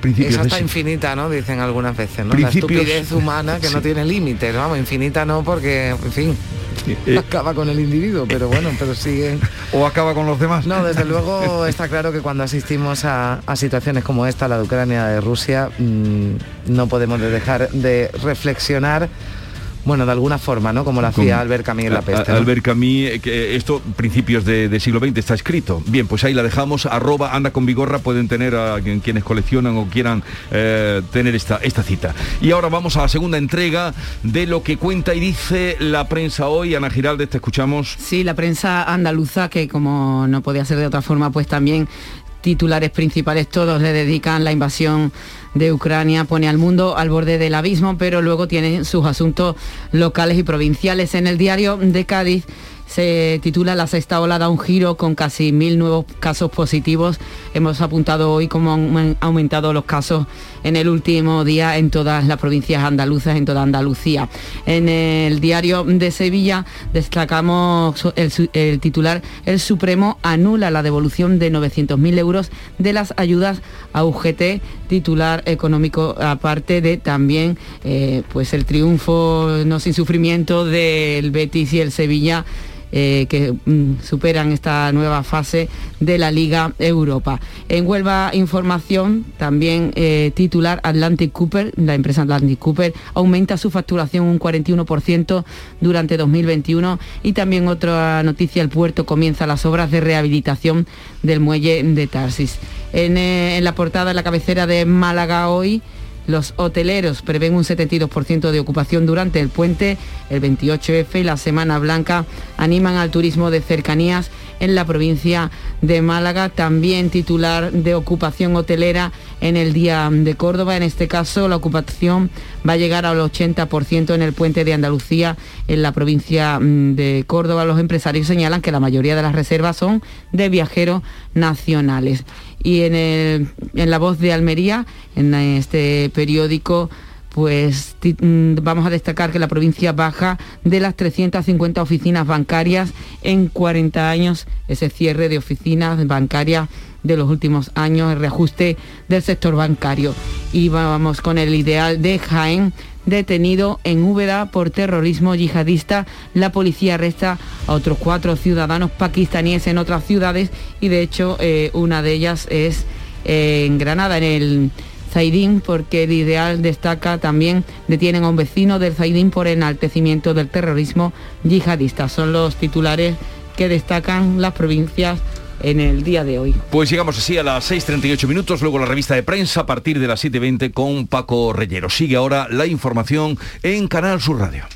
Principios de
está infinita, ¿no? Dicen algunas veces, ¿no?
Principios-
La estupidez humana que no tiene límites, vamos, infinita no porque, en fin,
Eh,
acaba con el individuo, pero bueno, pero sigue...
o acaba con los demás.
No, desde luego está claro que cuando asistimos a, a situaciones como esta, la de Ucrania, de Rusia, mm, no podemos de dejar de reflexionar, bueno, de alguna forma, ¿no? Como lo hacía Albert Camus en La Peste.
Albert Camus, eh, que esto principios de, de siglo XX está escrito. Bien, pues ahí la dejamos. Arroba anda con vigorra pueden tener a quien- quienes coleccionan o quieran eh, tener esta, esta cita. Y ahora vamos a la segunda entrega de lo que cuenta y dice la prensa hoy. Ana Giraldez, te escuchamos.
Sí, la prensa andaluza, que como no podía ser de otra forma, pues también titulares principales todos le dedican la invasión de Ucrania, pone al mundo al borde del abismo, pero luego tiene sus asuntos locales y provinciales. En el diario de Cádiz se titula La sexta ola da un giro con casi mil nuevos casos positivos. Hemos apuntado hoy cómo han aumentado los casos en el último día en todas las provincias andaluzas, en toda Andalucía. En el diario de Sevilla destacamos el, titular El Supremo anula la devolución de 900.000 euros de las ayudas a UGT, titular económico aparte de también eh, pues el triunfo no sin sufrimiento del Betis y el Sevilla eh, que mm, superan esta nueva fase de la Liga Europa. En Huelva Información, también eh, titular Atlantic Cooper, la empresa Atlantic Cooper, aumenta su facturación un 41% durante 2021 y también otra noticia, el puerto comienza las obras de rehabilitación del muelle de Tarsis. En, eh, en la portada, en la cabecera de Málaga hoy, los hoteleros prevén un 72% de ocupación durante el puente, el 28F y la Semana Blanca animan al turismo de cercanías en la provincia de Málaga, también titular de ocupación hotelera en el Día de Córdoba. En este caso, la ocupación va a llegar al 80% en el puente de Andalucía, en la provincia mm, de Córdoba. Los empresarios señalan que la mayoría de las reservas son de viajeros nacionales. Y en, el- en la voz de Almería, en este periódico, pues mm, vamos a destacar que la provincia baja de las 350 oficinas bancarias en 40 años, ese cierre de oficinas bancarias de los últimos años, el reajuste del sector bancario. Y vamos con el ideal de Jaén, detenido en Úbeda por terrorismo yihadista. La policía arresta a otros cuatro ciudadanos pakistaníes en otras ciudades y de hecho eh, una de ellas es eh, en Granada, en el Zaidín, porque el ideal destaca también, detienen a un vecino del Zaidín por enaltecimiento del terrorismo yihadista. Son los titulares que destacan las provincias en el día de hoy.
Pues llegamos así a las 6.38 minutos, luego la revista de prensa a partir de las 7.20 con Paco Reyero. Sigue ahora la información en Canal Sur Radio.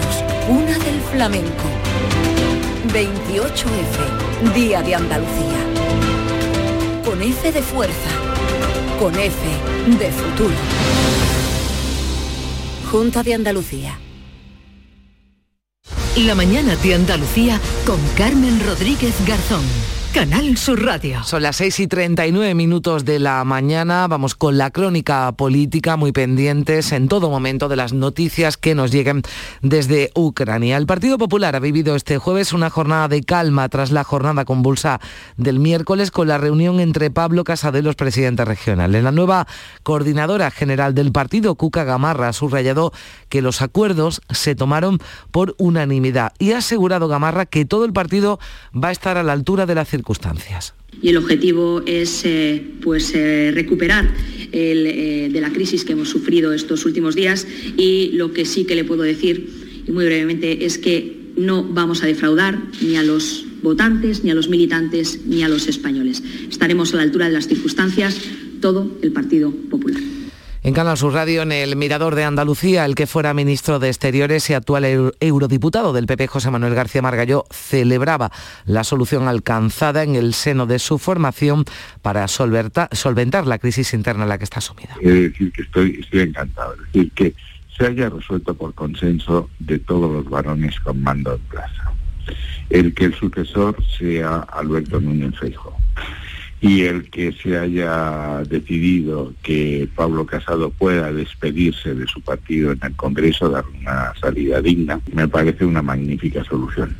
Una del flamenco. 28F, Día de Andalucía. Con F de fuerza. Con F de futuro. Junta de Andalucía.
La mañana de Andalucía con Carmen Rodríguez Garzón. Canal Sur Radio.
Son las 6 y 39 minutos de la mañana. Vamos con la crónica política, muy pendientes en todo momento de las noticias que nos lleguen desde Ucrania. El Partido Popular ha vivido este jueves una jornada de calma tras la jornada convulsa del miércoles con la reunión entre Pablo Casado y los presidentes regionales. La nueva coordinadora general del partido, Cuca Gamarra, ha subrayado que los acuerdos se tomaron por unanimidad y ha asegurado Gamarra que todo el partido va a estar a la altura de la circunstancias
Y el objetivo es eh, pues, eh, recuperar el, eh, de la crisis que hemos sufrido estos últimos días y lo que sí que le puedo decir, y muy brevemente, es que no vamos a defraudar ni a los votantes, ni a los militantes, ni a los españoles. Estaremos a la altura de las circunstancias, todo el Partido Popular.
En Canal Sur Radio, en el Mirador de Andalucía, el que fuera ministro de Exteriores y actual eurodiputado del PP, José Manuel García Margallo, celebraba la solución alcanzada en el seno de su formación para solventar la crisis interna en la que está sumida.
Es decir, que estoy, estoy encantado. Es decir, que se haya resuelto por consenso de todos los varones con mando en plaza. El que el sucesor sea Alberto Núñez Feijóo y el que se haya decidido que Pablo Casado pueda despedirse de su partido en el Congreso, dar una salida digna, me parece una magnífica solución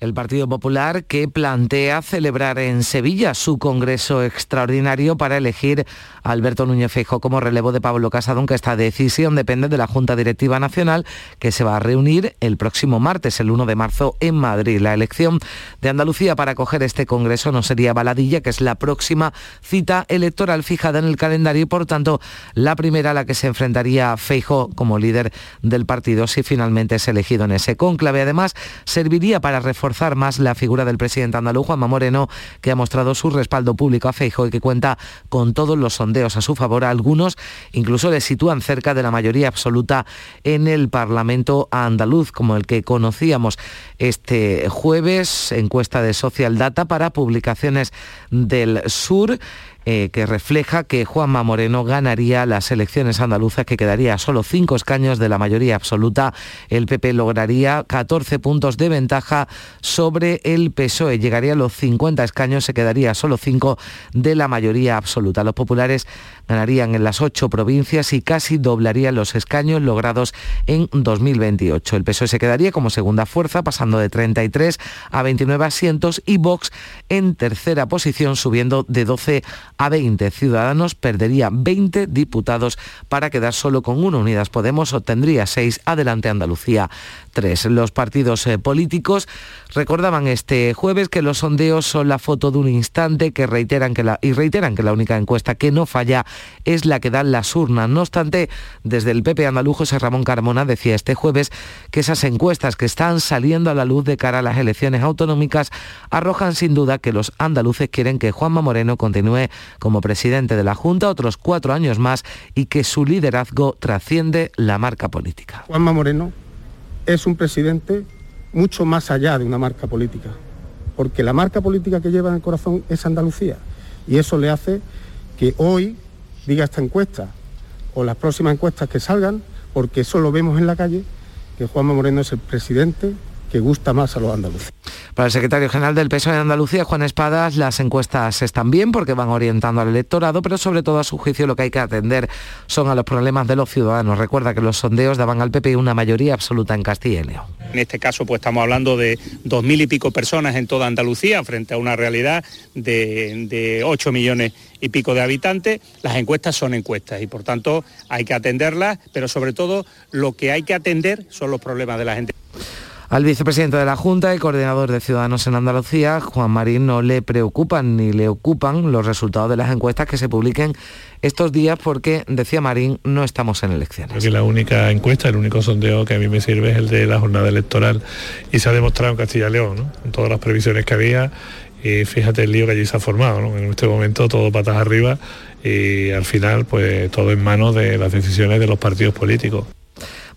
el Partido Popular que plantea celebrar en Sevilla su Congreso extraordinario para elegir a Alberto Núñez Feijóo como relevo de Pablo Casado, aunque esta decisión depende de la Junta Directiva Nacional que se va a reunir el próximo martes, el 1 de marzo, en Madrid. La elección de Andalucía para acoger este Congreso no sería baladilla, que es la próxima cita electoral fijada en el calendario y por tanto la primera a la que se enfrentaría Feijóo como líder del partido si finalmente es elegido en ese conclave. Además, serviría para reforzar más la figura del presidente andaluz, Juanma Moreno, que ha mostrado su respaldo público a Feijo y que cuenta con todos los sondeos a su favor. Algunos incluso le sitúan cerca de la mayoría absoluta en el Parlamento andaluz, como el que conocíamos este jueves, encuesta de Social Data para publicaciones del Sur. Eh, que refleja que Juanma Moreno ganaría las elecciones andaluzas, que quedaría solo cinco escaños de la mayoría absoluta. El PP lograría 14 puntos de ventaja sobre el PSOE. Llegaría a los 50 escaños, se quedaría solo cinco de la mayoría absoluta. Los populares ganarían en las ocho provincias y casi doblarían los escaños logrados en 2028. El PSOE se quedaría como segunda fuerza, pasando de 33 a 29 asientos y Vox en tercera posición, subiendo de 12 a 20. Ciudadanos perdería 20 diputados para quedar solo con uno. Unidas Podemos obtendría 6. Adelante Andalucía 3. Los partidos eh, políticos recordaban este jueves que los sondeos son la foto de un instante que reiteran que la, y reiteran que la única encuesta que no falla es la que dan las urnas. No obstante, desde el PP andaluz José Ramón Carmona decía este jueves que esas encuestas que están saliendo a la luz de cara a las elecciones autonómicas arrojan sin duda que los andaluces quieren que Juanma Moreno continúe como presidente de la Junta otros cuatro años más y que su liderazgo trasciende la marca política.
Juanma Moreno es un presidente mucho más allá de una marca política, porque la marca política que lleva en el corazón es Andalucía y eso le hace que hoy diga esta encuesta o las próximas encuestas que salgan, porque eso lo vemos en la calle, que Juanma Moreno es el presidente que gusta más a los andaluces.
Para el secretario general del PSOE de Andalucía, Juan Espadas, las encuestas están bien porque van orientando al electorado, pero sobre todo a su juicio lo que hay que atender son a los problemas de los ciudadanos. Recuerda que los sondeos daban al PP una mayoría absoluta en Castilla y León.
En este caso, pues estamos hablando de dos mil y pico personas en toda Andalucía frente a una realidad de, de 8 millones y pico de habitantes. Las encuestas son encuestas y por tanto hay que atenderlas, pero sobre todo lo que hay que atender son los problemas de la gente.
Al vicepresidente de la Junta y coordinador de Ciudadanos en Andalucía, Juan Marín, no le preocupan ni le ocupan los resultados de las encuestas que se publiquen estos días porque, decía Marín, no estamos en elecciones.
la única encuesta, el único sondeo que a mí me sirve es el de la jornada electoral y se ha demostrado en Castilla y León, en todas las previsiones que había y fíjate el lío que allí se ha formado, en este momento todo patas arriba y al final pues todo en manos de las decisiones de los partidos políticos.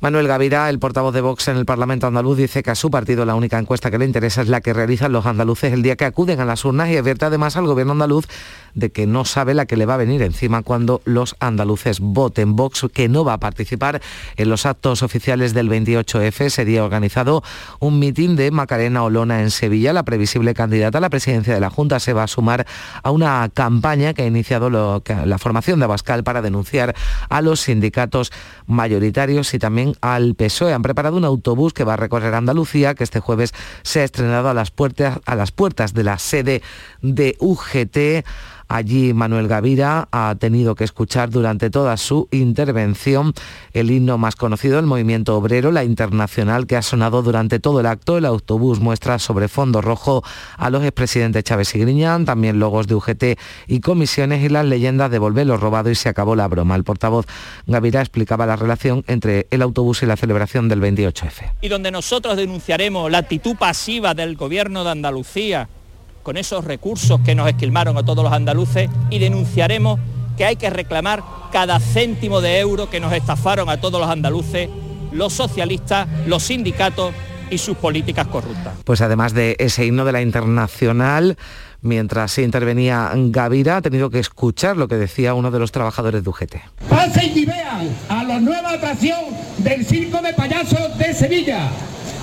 Manuel Gavira, el portavoz de Vox en el Parlamento andaluz, dice que a su partido la única encuesta que le interesa es la que realizan los andaluces el día que acuden a las urnas y advierte además al gobierno andaluz de que no sabe la que le va a venir encima cuando los andaluces voten. Vox que no va a participar en los actos oficiales del 28F. Sería organizado un mitin de Macarena Olona en Sevilla. La previsible candidata a la presidencia de la Junta se va a sumar a una campaña que ha iniciado la formación de Abascal para denunciar a los sindicatos mayoritarios y también al PSOE. Han preparado un autobús que va a recorrer Andalucía, que este jueves se ha estrenado a las puertas, a las puertas de la sede de UGT. Allí Manuel Gavira ha tenido que escuchar durante toda su intervención el himno más conocido del movimiento obrero, la internacional, que ha sonado durante todo el acto. El autobús muestra sobre fondo rojo a los expresidentes Chávez y Griñán, también logos de UGT y comisiones y las leyendas de Volver lo robado y se acabó la broma. El portavoz Gavira explicaba la relación entre el autobús y la celebración del 28F.
Y donde nosotros denunciaremos la actitud pasiva del gobierno de Andalucía con esos recursos que nos esquilmaron a todos los andaluces y denunciaremos que hay que reclamar cada céntimo de euro que nos estafaron a todos los andaluces, los socialistas, los sindicatos y sus políticas corruptas.
Pues además de ese himno de la internacional, mientras se intervenía Gavira, ha tenido que escuchar lo que decía uno de los trabajadores de UGT.
Pasen y vean a la nueva atracción del Circo de Payasos de Sevilla,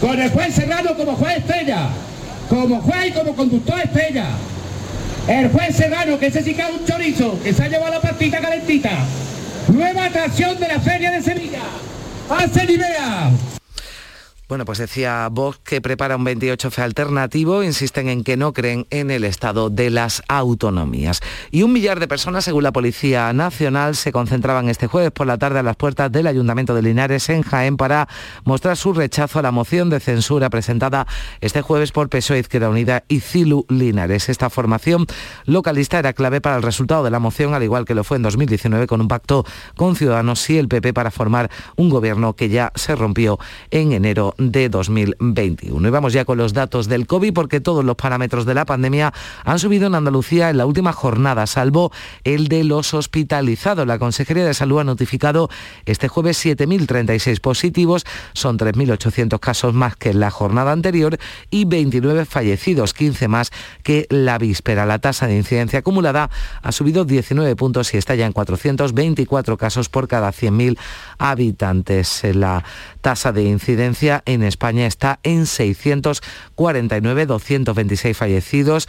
con el juez Serrano como juez estrella como juez y como conductor estrella. El juez Serrano, que ese sí que es un chorizo, que se ha llevado la partita calentita. Nueva atracción de la Feria de Sevilla. ¡Pasen y vean!
Bueno, pues decía Vox que prepara un 28F alternativo, insisten en que no creen en el Estado de las autonomías. Y un millar de personas, según la Policía Nacional, se concentraban este jueves por la tarde a las puertas del Ayuntamiento de Linares en Jaén para mostrar su rechazo a la moción de censura presentada este jueves por PSOE Izquierda Unida y Cilu Linares. Esta formación localista era clave para el resultado de la moción, al igual que lo fue en 2019 con un pacto con Ciudadanos y el PP para formar un gobierno que ya se rompió en enero de 2021. Y vamos ya con los datos del COVID porque todos los parámetros de la pandemia han subido en Andalucía en la última jornada, salvo el de los hospitalizados. La Consejería de Salud ha notificado este jueves 7.036 positivos, son 3.800 casos más que en la jornada anterior y 29 fallecidos, 15 más que la víspera. La tasa de incidencia acumulada ha subido 19 puntos y está ya en 424 casos por cada 100.000 habitantes. La tasa de incidencia en España está en 649, 226 fallecidos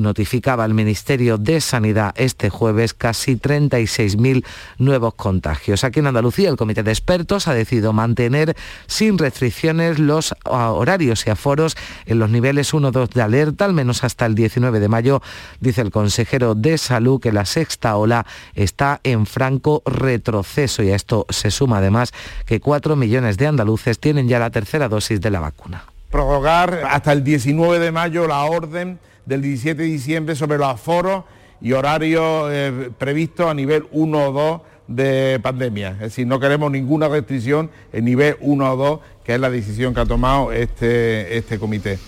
notificaba el Ministerio de Sanidad este jueves casi 36.000 nuevos contagios. Aquí en Andalucía el Comité de Expertos ha decidido mantener sin restricciones los horarios y aforos en los niveles 1-2 de alerta, al menos hasta el 19 de mayo, dice el consejero de Salud que la sexta ola está en franco retroceso y a esto se suma además que 4 millones de andaluces tienen ya la tercera dosis de la vacuna.
Prorrogar hasta el 19 de mayo la orden del 17 de diciembre sobre los aforos y horarios eh, previstos a nivel 1 o 2 de pandemia. Es decir, no queremos ninguna restricción en nivel 1 o 2, que es la decisión que ha tomado este, este comité.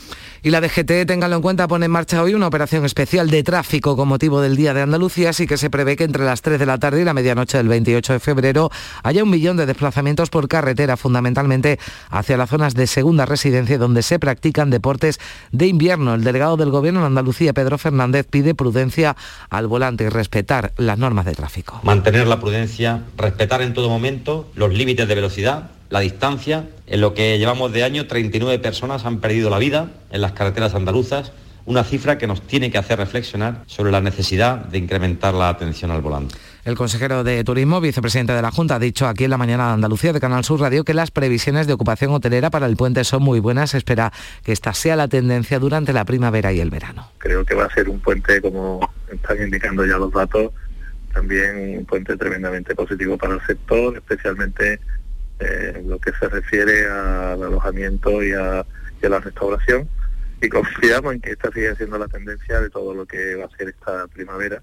Y la DGT, ténganlo en cuenta, pone en marcha hoy una operación especial de tráfico con motivo del Día de Andalucía, así que se prevé que entre las 3 de la tarde y la medianoche del 28 de febrero haya un millón de desplazamientos por carretera, fundamentalmente hacia las zonas de segunda residencia donde se practican deportes de invierno. El delegado del Gobierno en Andalucía, Pedro Fernández, pide prudencia al volante y respetar las normas de tráfico.
Mantener la prudencia, respetar en todo momento los límites de velocidad la distancia. En lo que llevamos de año, 39 personas han perdido la vida en las carreteras andaluzas, una cifra que nos tiene que hacer reflexionar sobre la necesidad de incrementar la atención al volante.
El consejero de Turismo, vicepresidente de la Junta, ha dicho aquí en la mañana de Andalucía de Canal Sur Radio que las previsiones de ocupación hotelera para el puente son muy buenas. Espera que esta sea la tendencia durante la primavera y el verano.
Creo que va a ser un puente, como están indicando ya los datos, también un puente tremendamente positivo para el sector, especialmente eh, lo que se refiere al alojamiento y a, de la restauración y confiamos en que esta siga siendo la tendencia de todo lo que va a ser esta primavera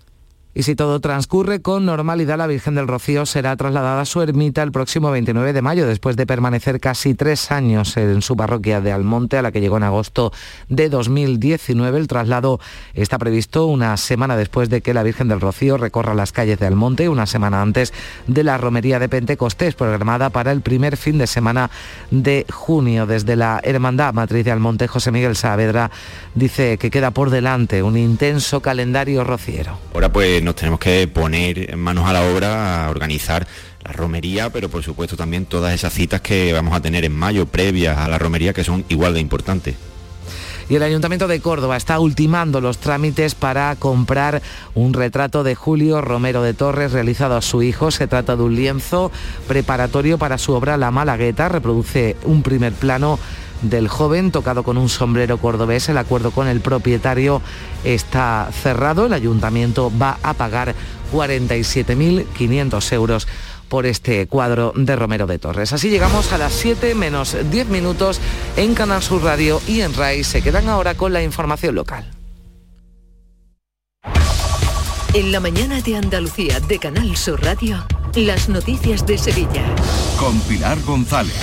y si todo transcurre con normalidad, la Virgen del Rocío será trasladada a su ermita el próximo 29 de mayo, después de permanecer casi tres años en su parroquia de Almonte, a la que llegó en agosto de 2019. El traslado está previsto una semana después de que la Virgen del Rocío recorra las calles de Almonte, una semana antes de la romería de Pentecostés, programada para el primer fin de semana de junio. Desde la Hermandad Matriz de Almonte, José Miguel Saavedra dice que queda por delante un intenso calendario rociero.
Ahora pues nos tenemos que poner manos a la obra a organizar la romería, pero por supuesto también todas esas citas que vamos a tener en mayo previas a la romería que son igual de importantes.
Y el Ayuntamiento de Córdoba está ultimando los trámites para comprar un retrato de Julio Romero de Torres realizado a su hijo. Se trata de un lienzo preparatorio para su obra La Malagueta. Reproduce un primer plano del joven tocado con un sombrero cordobés. El acuerdo con el propietario está cerrado. El ayuntamiento va a pagar 47.500 euros por este cuadro de Romero de Torres. Así llegamos a las 7 menos 10 minutos en Canal Sur Radio y en RAI. Se quedan ahora con la información local.
En la mañana de Andalucía de Canal Sur Radio. Las noticias de Sevilla.
Con Pilar González.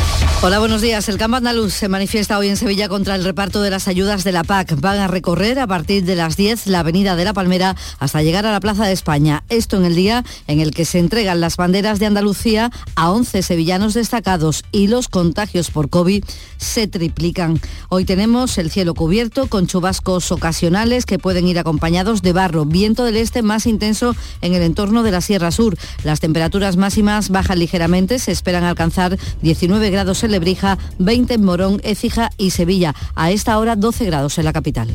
Hola, buenos días. El campo andaluz se manifiesta hoy en Sevilla contra el reparto de las ayudas de la PAC. Van a recorrer a partir de las 10 la avenida de la Palmera hasta llegar a la Plaza de España. Esto en el día en el que se entregan las banderas de Andalucía a 11 sevillanos destacados y los contagios por COVID se triplican. Hoy tenemos el cielo cubierto con chubascos ocasionales que pueden ir acompañados de barro, viento del este más intenso en el entorno de la Sierra Sur. Las temperaturas máximas bajan ligeramente, se esperan alcanzar 19 grados en Lebrija, 20 en Morón, Écija y Sevilla. A esta hora 12 grados en la capital.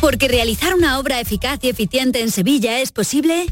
Porque realizar una obra eficaz y eficiente en Sevilla es posible.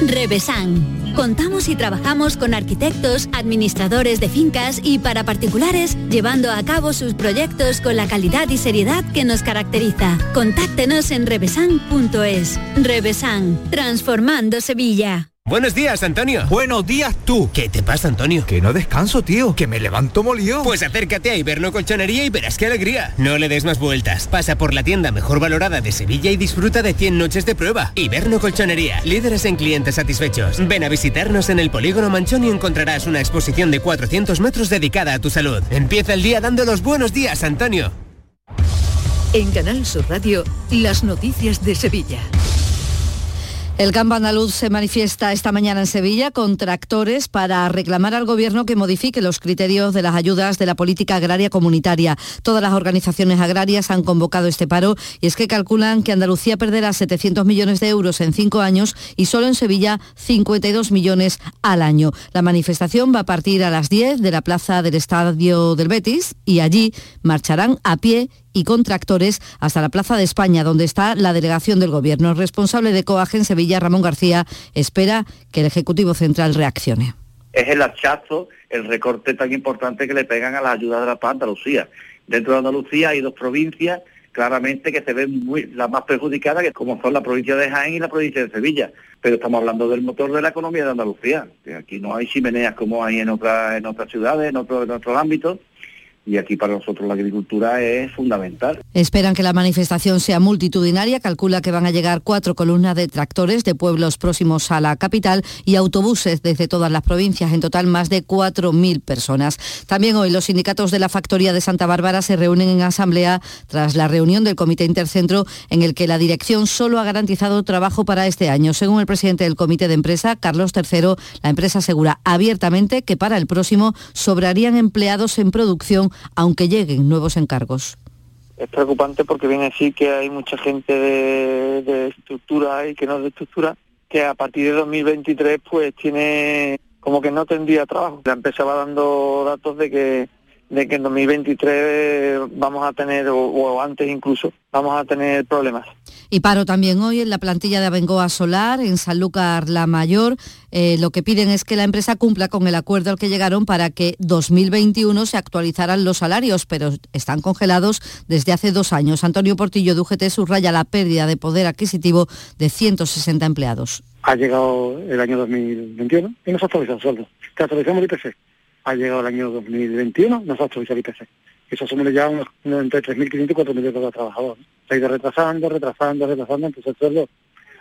Revesan. Contamos y trabajamos con arquitectos, administradores de fincas y para particulares, llevando a cabo sus proyectos con la calidad y seriedad que nos caracteriza. Contáctenos en revesan.es. Revesan, transformando Sevilla.
Buenos días, Antonio.
Buenos días tú.
¿Qué te pasa, Antonio?
Que no descanso, tío. Que me levanto molido.
Pues acércate a Iberno Colchonería y verás qué alegría. No le des más vueltas. Pasa por la tienda mejor valorada de Sevilla y disfruta de 100 noches de prueba. Iberno Colchonería. Líderes en clientes satisfechos. Ven a visitarnos en el Polígono Manchón y encontrarás una exposición de 400 metros dedicada a tu salud. Empieza el día dando los buenos días, Antonio.
En Canal Sur Radio, las noticias de Sevilla.
El campo andaluz se manifiesta esta mañana en Sevilla con tractores para reclamar al Gobierno que modifique los criterios de las ayudas de la política agraria comunitaria. Todas las organizaciones agrarias han convocado este paro y es que calculan que Andalucía perderá 700 millones de euros en cinco años y solo en Sevilla 52 millones al año. La manifestación va a partir a las 10 de la plaza del Estadio del Betis y allí marcharán a pie y con tractores hasta la Plaza de España, donde está la delegación del Gobierno. El responsable de COAG en Sevilla, Ramón García, espera que el Ejecutivo Central reaccione.
Es el hachazo, el recorte tan importante que le pegan a la ayuda de la paz Andalucía. Dentro de Andalucía hay dos provincias claramente que se ven muy, las más perjudicadas, que como son la provincia de Jaén y la provincia de Sevilla. Pero estamos hablando del motor de la economía de Andalucía. Aquí no hay chimeneas como hay en, otras en otras ciudades, en, otros en otros ámbitos y aquí para nosotros la agricultura es fundamental.
Esperan que la manifestación sea multitudinaria, calcula que van a llegar cuatro columnas de tractores de pueblos próximos a la capital y autobuses desde todas las provincias, en total más de 4.000 personas. También hoy los sindicatos de la Factoría de Santa Bárbara se reúnen en asamblea tras la reunión del Comité Intercentro en el que la dirección solo ha garantizado trabajo para este año. Según el presidente del Comité de Empresa, Carlos III, la empresa asegura abiertamente que para el próximo sobrarían empleados en producción aunque lleguen nuevos encargos.
Es preocupante porque viene a decir que hay mucha gente de, estructura y que no de estructura, que a partir de 2023 pues tiene como que no tendría trabajo. La empresa va dando datos de que de que en 2023 vamos a tener, o, antes incluso, vamos a tener problemas.
Y paro también hoy en la plantilla de Abengoa Solar, en Sanlúcar La Mayor. Eh, lo que piden es que la empresa cumpla con el acuerdo al que llegaron para que 2021 se actualizaran los salarios, pero están congelados desde hace dos años. Antonio Portillo de UGT subraya la pérdida de poder adquisitivo de 160 empleados.
Ha llegado el año 2021 y nos actualizado el sueldo. Te actualizamos el IPC ha llegado el año 2021, nos ha actualizado el IPC. Eso somos ya unos, entre 3.500 y 4.000 euros de trabajador. Se ha ido retrasando, retrasando, retrasando, entonces el sueldo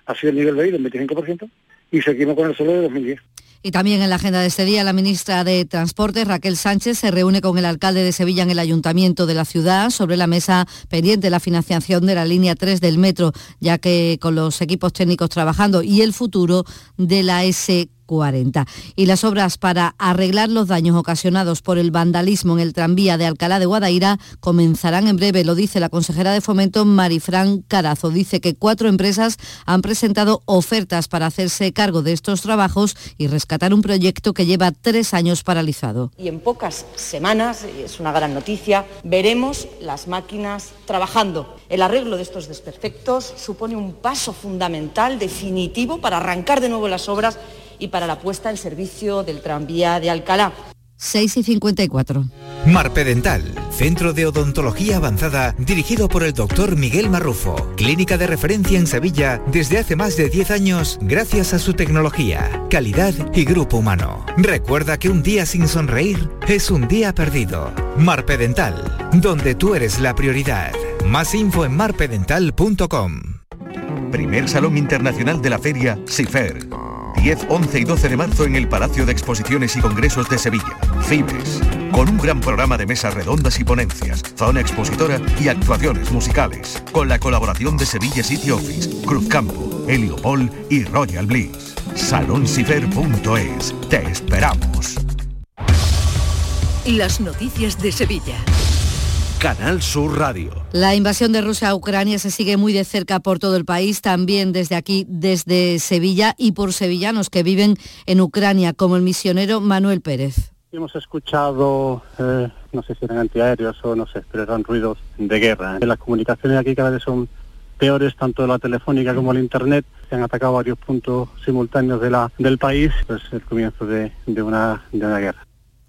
ha sido el nivel de hoy del 25% y seguimos con el sueldo de 2010.
Y también en la agenda de este día, la ministra de Transporte, Raquel Sánchez, se reúne con el alcalde de Sevilla en el ayuntamiento de la ciudad sobre la mesa pendiente la financiación de la línea 3 del metro, ya que con los equipos técnicos trabajando y el futuro de la S 40. Y las obras para arreglar los daños ocasionados por el vandalismo en el tranvía de Alcalá de Guadaira comenzarán en breve, lo dice la consejera de Fomento Marifran Carazo. Dice que cuatro empresas han presentado ofertas para hacerse cargo de estos trabajos y rescatar un proyecto que lleva tres años paralizado.
Y en pocas semanas, y es una gran noticia, veremos las máquinas trabajando. El arreglo de estos desperfectos supone un paso fundamental, definitivo, para arrancar de nuevo las obras y para la puesta en servicio del tranvía de Alcalá.
6 y 54.
Marpedental, centro de odontología avanzada dirigido por el doctor Miguel Marrufo, clínica de referencia en Sevilla desde hace más de 10 años gracias a su tecnología, calidad y grupo humano. Recuerda que un día sin sonreír es un día perdido. Marpedental, donde tú eres la prioridad. Más info en marpedental.com.
Primer Salón Internacional de la Feria, SIFER. 10, 11 y 12 de marzo en el Palacio de Exposiciones y Congresos de Sevilla. Fibes. Con un gran programa de mesas redondas y ponencias, zona expositora y actuaciones musicales. Con la colaboración de Sevilla City Office, Cruz Campo, Heliopol y Royal Bliss. Salonsifer.es. Te esperamos.
Las noticias de Sevilla.
Canal Sur Radio.
La invasión de Rusia a Ucrania se sigue muy de cerca por todo el país, también desde aquí, desde Sevilla y por sevillanos que viven en Ucrania, como el misionero Manuel Pérez.
Hemos escuchado, eh, no sé si eran antiaéreos o no sé, pero eran ruidos de guerra. Las comunicaciones aquí cada vez son peores, tanto la telefónica como el internet. Se han atacado varios puntos simultáneos de la, del país, pues el comienzo de, de una, de una guerra.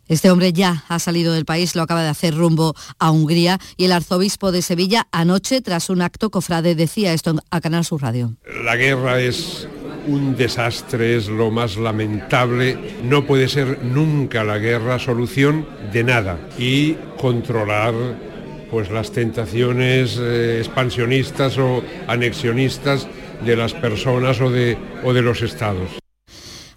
Este hombre ya ha salido del país, lo acaba de hacer rumbo a Hungría y el arzobispo de Sevilla anoche, tras un acto cofrade, decía esto a Canal Sur Radio.
La guerra es un desastre, es lo más lamentable. No puede ser nunca la guerra solución de nada. Y controlar pues las tentaciones eh, expansionistas o anexionistas de las personas o de, o de los estados.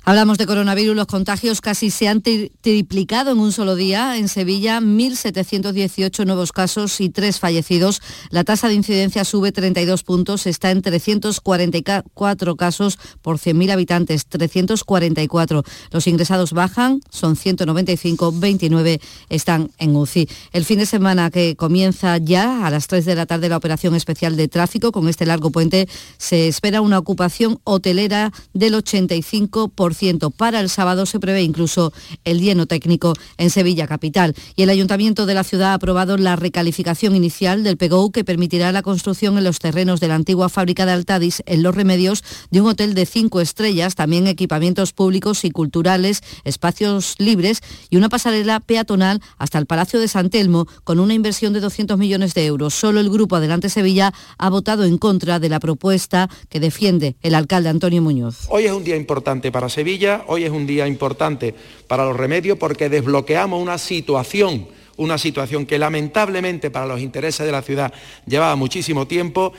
Hablamos de coronavirus, los contagios casi se han tri- triplicado en un solo día. En Sevilla, 1.718 nuevos casos y 3 fallecidos. La tasa de incidencia sube 32 puntos, está en 344 casos por 100.000 habitantes, 344. Los ingresados bajan, son 195, 29 están en UCI. El fin de semana que comienza ya a las 3 de la tarde la operación especial de tráfico, con este largo puente se espera una ocupación hotelera del 85%. Para el sábado se prevé incluso el lleno técnico en Sevilla capital. Y el Ayuntamiento de la ciudad ha aprobado la recalificación inicial del PGO que permitirá la construcción en los terrenos de la antigua fábrica de Altadis en Los Remedios de un hotel de cinco estrellas, también equipamientos públicos y culturales, espacios libres y una pasarela peatonal hasta el Palacio de San Telmo con una inversión de 200 millones de euros. Solo el Grupo Adelante Sevilla ha votado en contra de la propuesta que defiende el alcalde Antonio Muñoz.
Hoy es un día importante para Sevilla, hoy es un día importante para los remedios porque desbloqueamos una situación, una situación que lamentablemente para los intereses de la ciudad llevaba muchísimo tiempo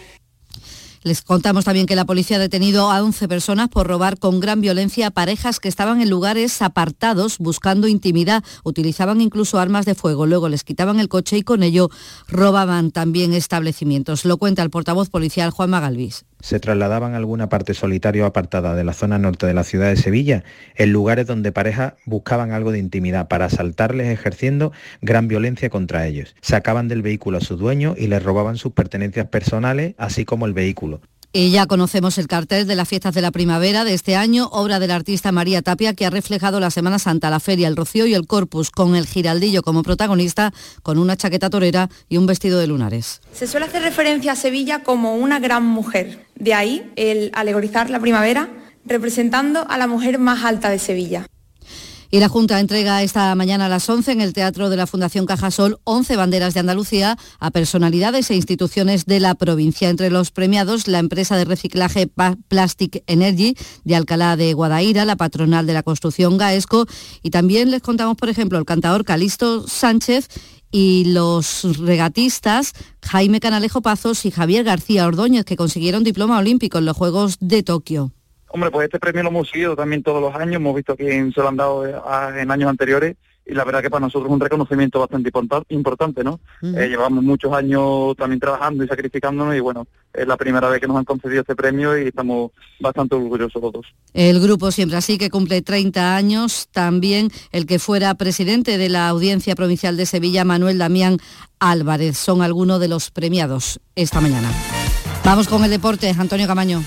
Les contamos también que la policía ha detenido a 11 personas por robar con gran violencia a parejas que estaban en lugares apartados buscando intimidad. Utilizaban incluso armas de fuego. Luego les quitaban el coche y con ello robaban también establecimientos. Lo cuenta el portavoz policial Juan Magalvis.
Se trasladaban a alguna parte solitaria o apartada de la zona norte de la ciudad de Sevilla, en lugares donde parejas buscaban algo de intimidad para asaltarles ejerciendo gran violencia contra ellos. Sacaban del vehículo a su dueño y les robaban sus pertenencias personales, así como el vehículo.
Y ya conocemos el cartel de las fiestas de la primavera de este año, obra del artista María Tapia, que ha reflejado la Semana Santa, la feria, el rocío y el corpus, con el giraldillo como protagonista, con una chaqueta torera y un vestido de lunares.
Se suele hacer referencia a Sevilla como una gran mujer. De ahí el alegorizar la primavera representando a la mujer más alta de Sevilla.
Y la Junta entrega esta mañana a las 11 en el Teatro de la Fundación Cajasol 11 banderas de Andalucía a personalidades e instituciones de la provincia. Entre los premiados, la empresa de reciclaje Plastic Energy de Alcalá de Guadaira, la patronal de la construcción Gaesco y también les contamos, por ejemplo, el cantador Calisto Sánchez y los regatistas Jaime Canalejo Pazos y Javier García Ordóñez, que consiguieron diploma olímpico en los Juegos de Tokio.
Hombre, pues este premio lo hemos seguido también todos los años, hemos visto que se lo han dado eh, en años anteriores y la verdad que para nosotros es un reconocimiento bastante importante, ¿no? Eh, llevamos muchos años también trabajando y sacrificándonos y bueno, es la primera vez que nos han concedido este premio y estamos bastante orgullosos todos.
El grupo siempre así que cumple 30 años, también el que fuera presidente de la Audiencia Provincial de Sevilla, Manuel Damián Álvarez, son algunos de los premiados esta mañana. Vamos con el deporte, Antonio Camaño.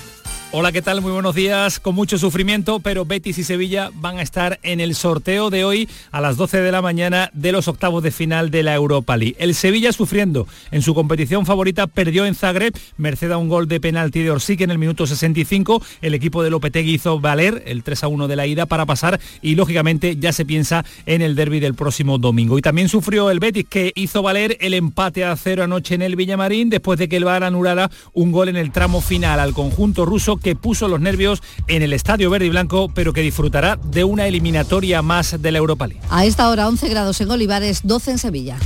Hola, ¿qué tal? Muy buenos días. Con mucho sufrimiento, pero Betis y Sevilla van a estar en el sorteo de hoy a las 12 de la mañana de los octavos de final de la Europa League. El Sevilla sufriendo. En su competición favorita perdió en Zagreb, merced a un gol de penalti de Orsique en el minuto 65. El equipo de Lopetegui hizo valer el 3 a 1 de la ida para pasar y lógicamente ya se piensa en el derby del próximo domingo. Y también sufrió el Betis que hizo valer el empate a cero anoche en el Villamarín después de que el VAR anulara un gol en el tramo final al conjunto ruso que puso los nervios en el Estadio Verde y Blanco, pero que disfrutará de una eliminatoria más de la Europa League.
A esta hora 11 grados en Olivares, 12 en Sevilla.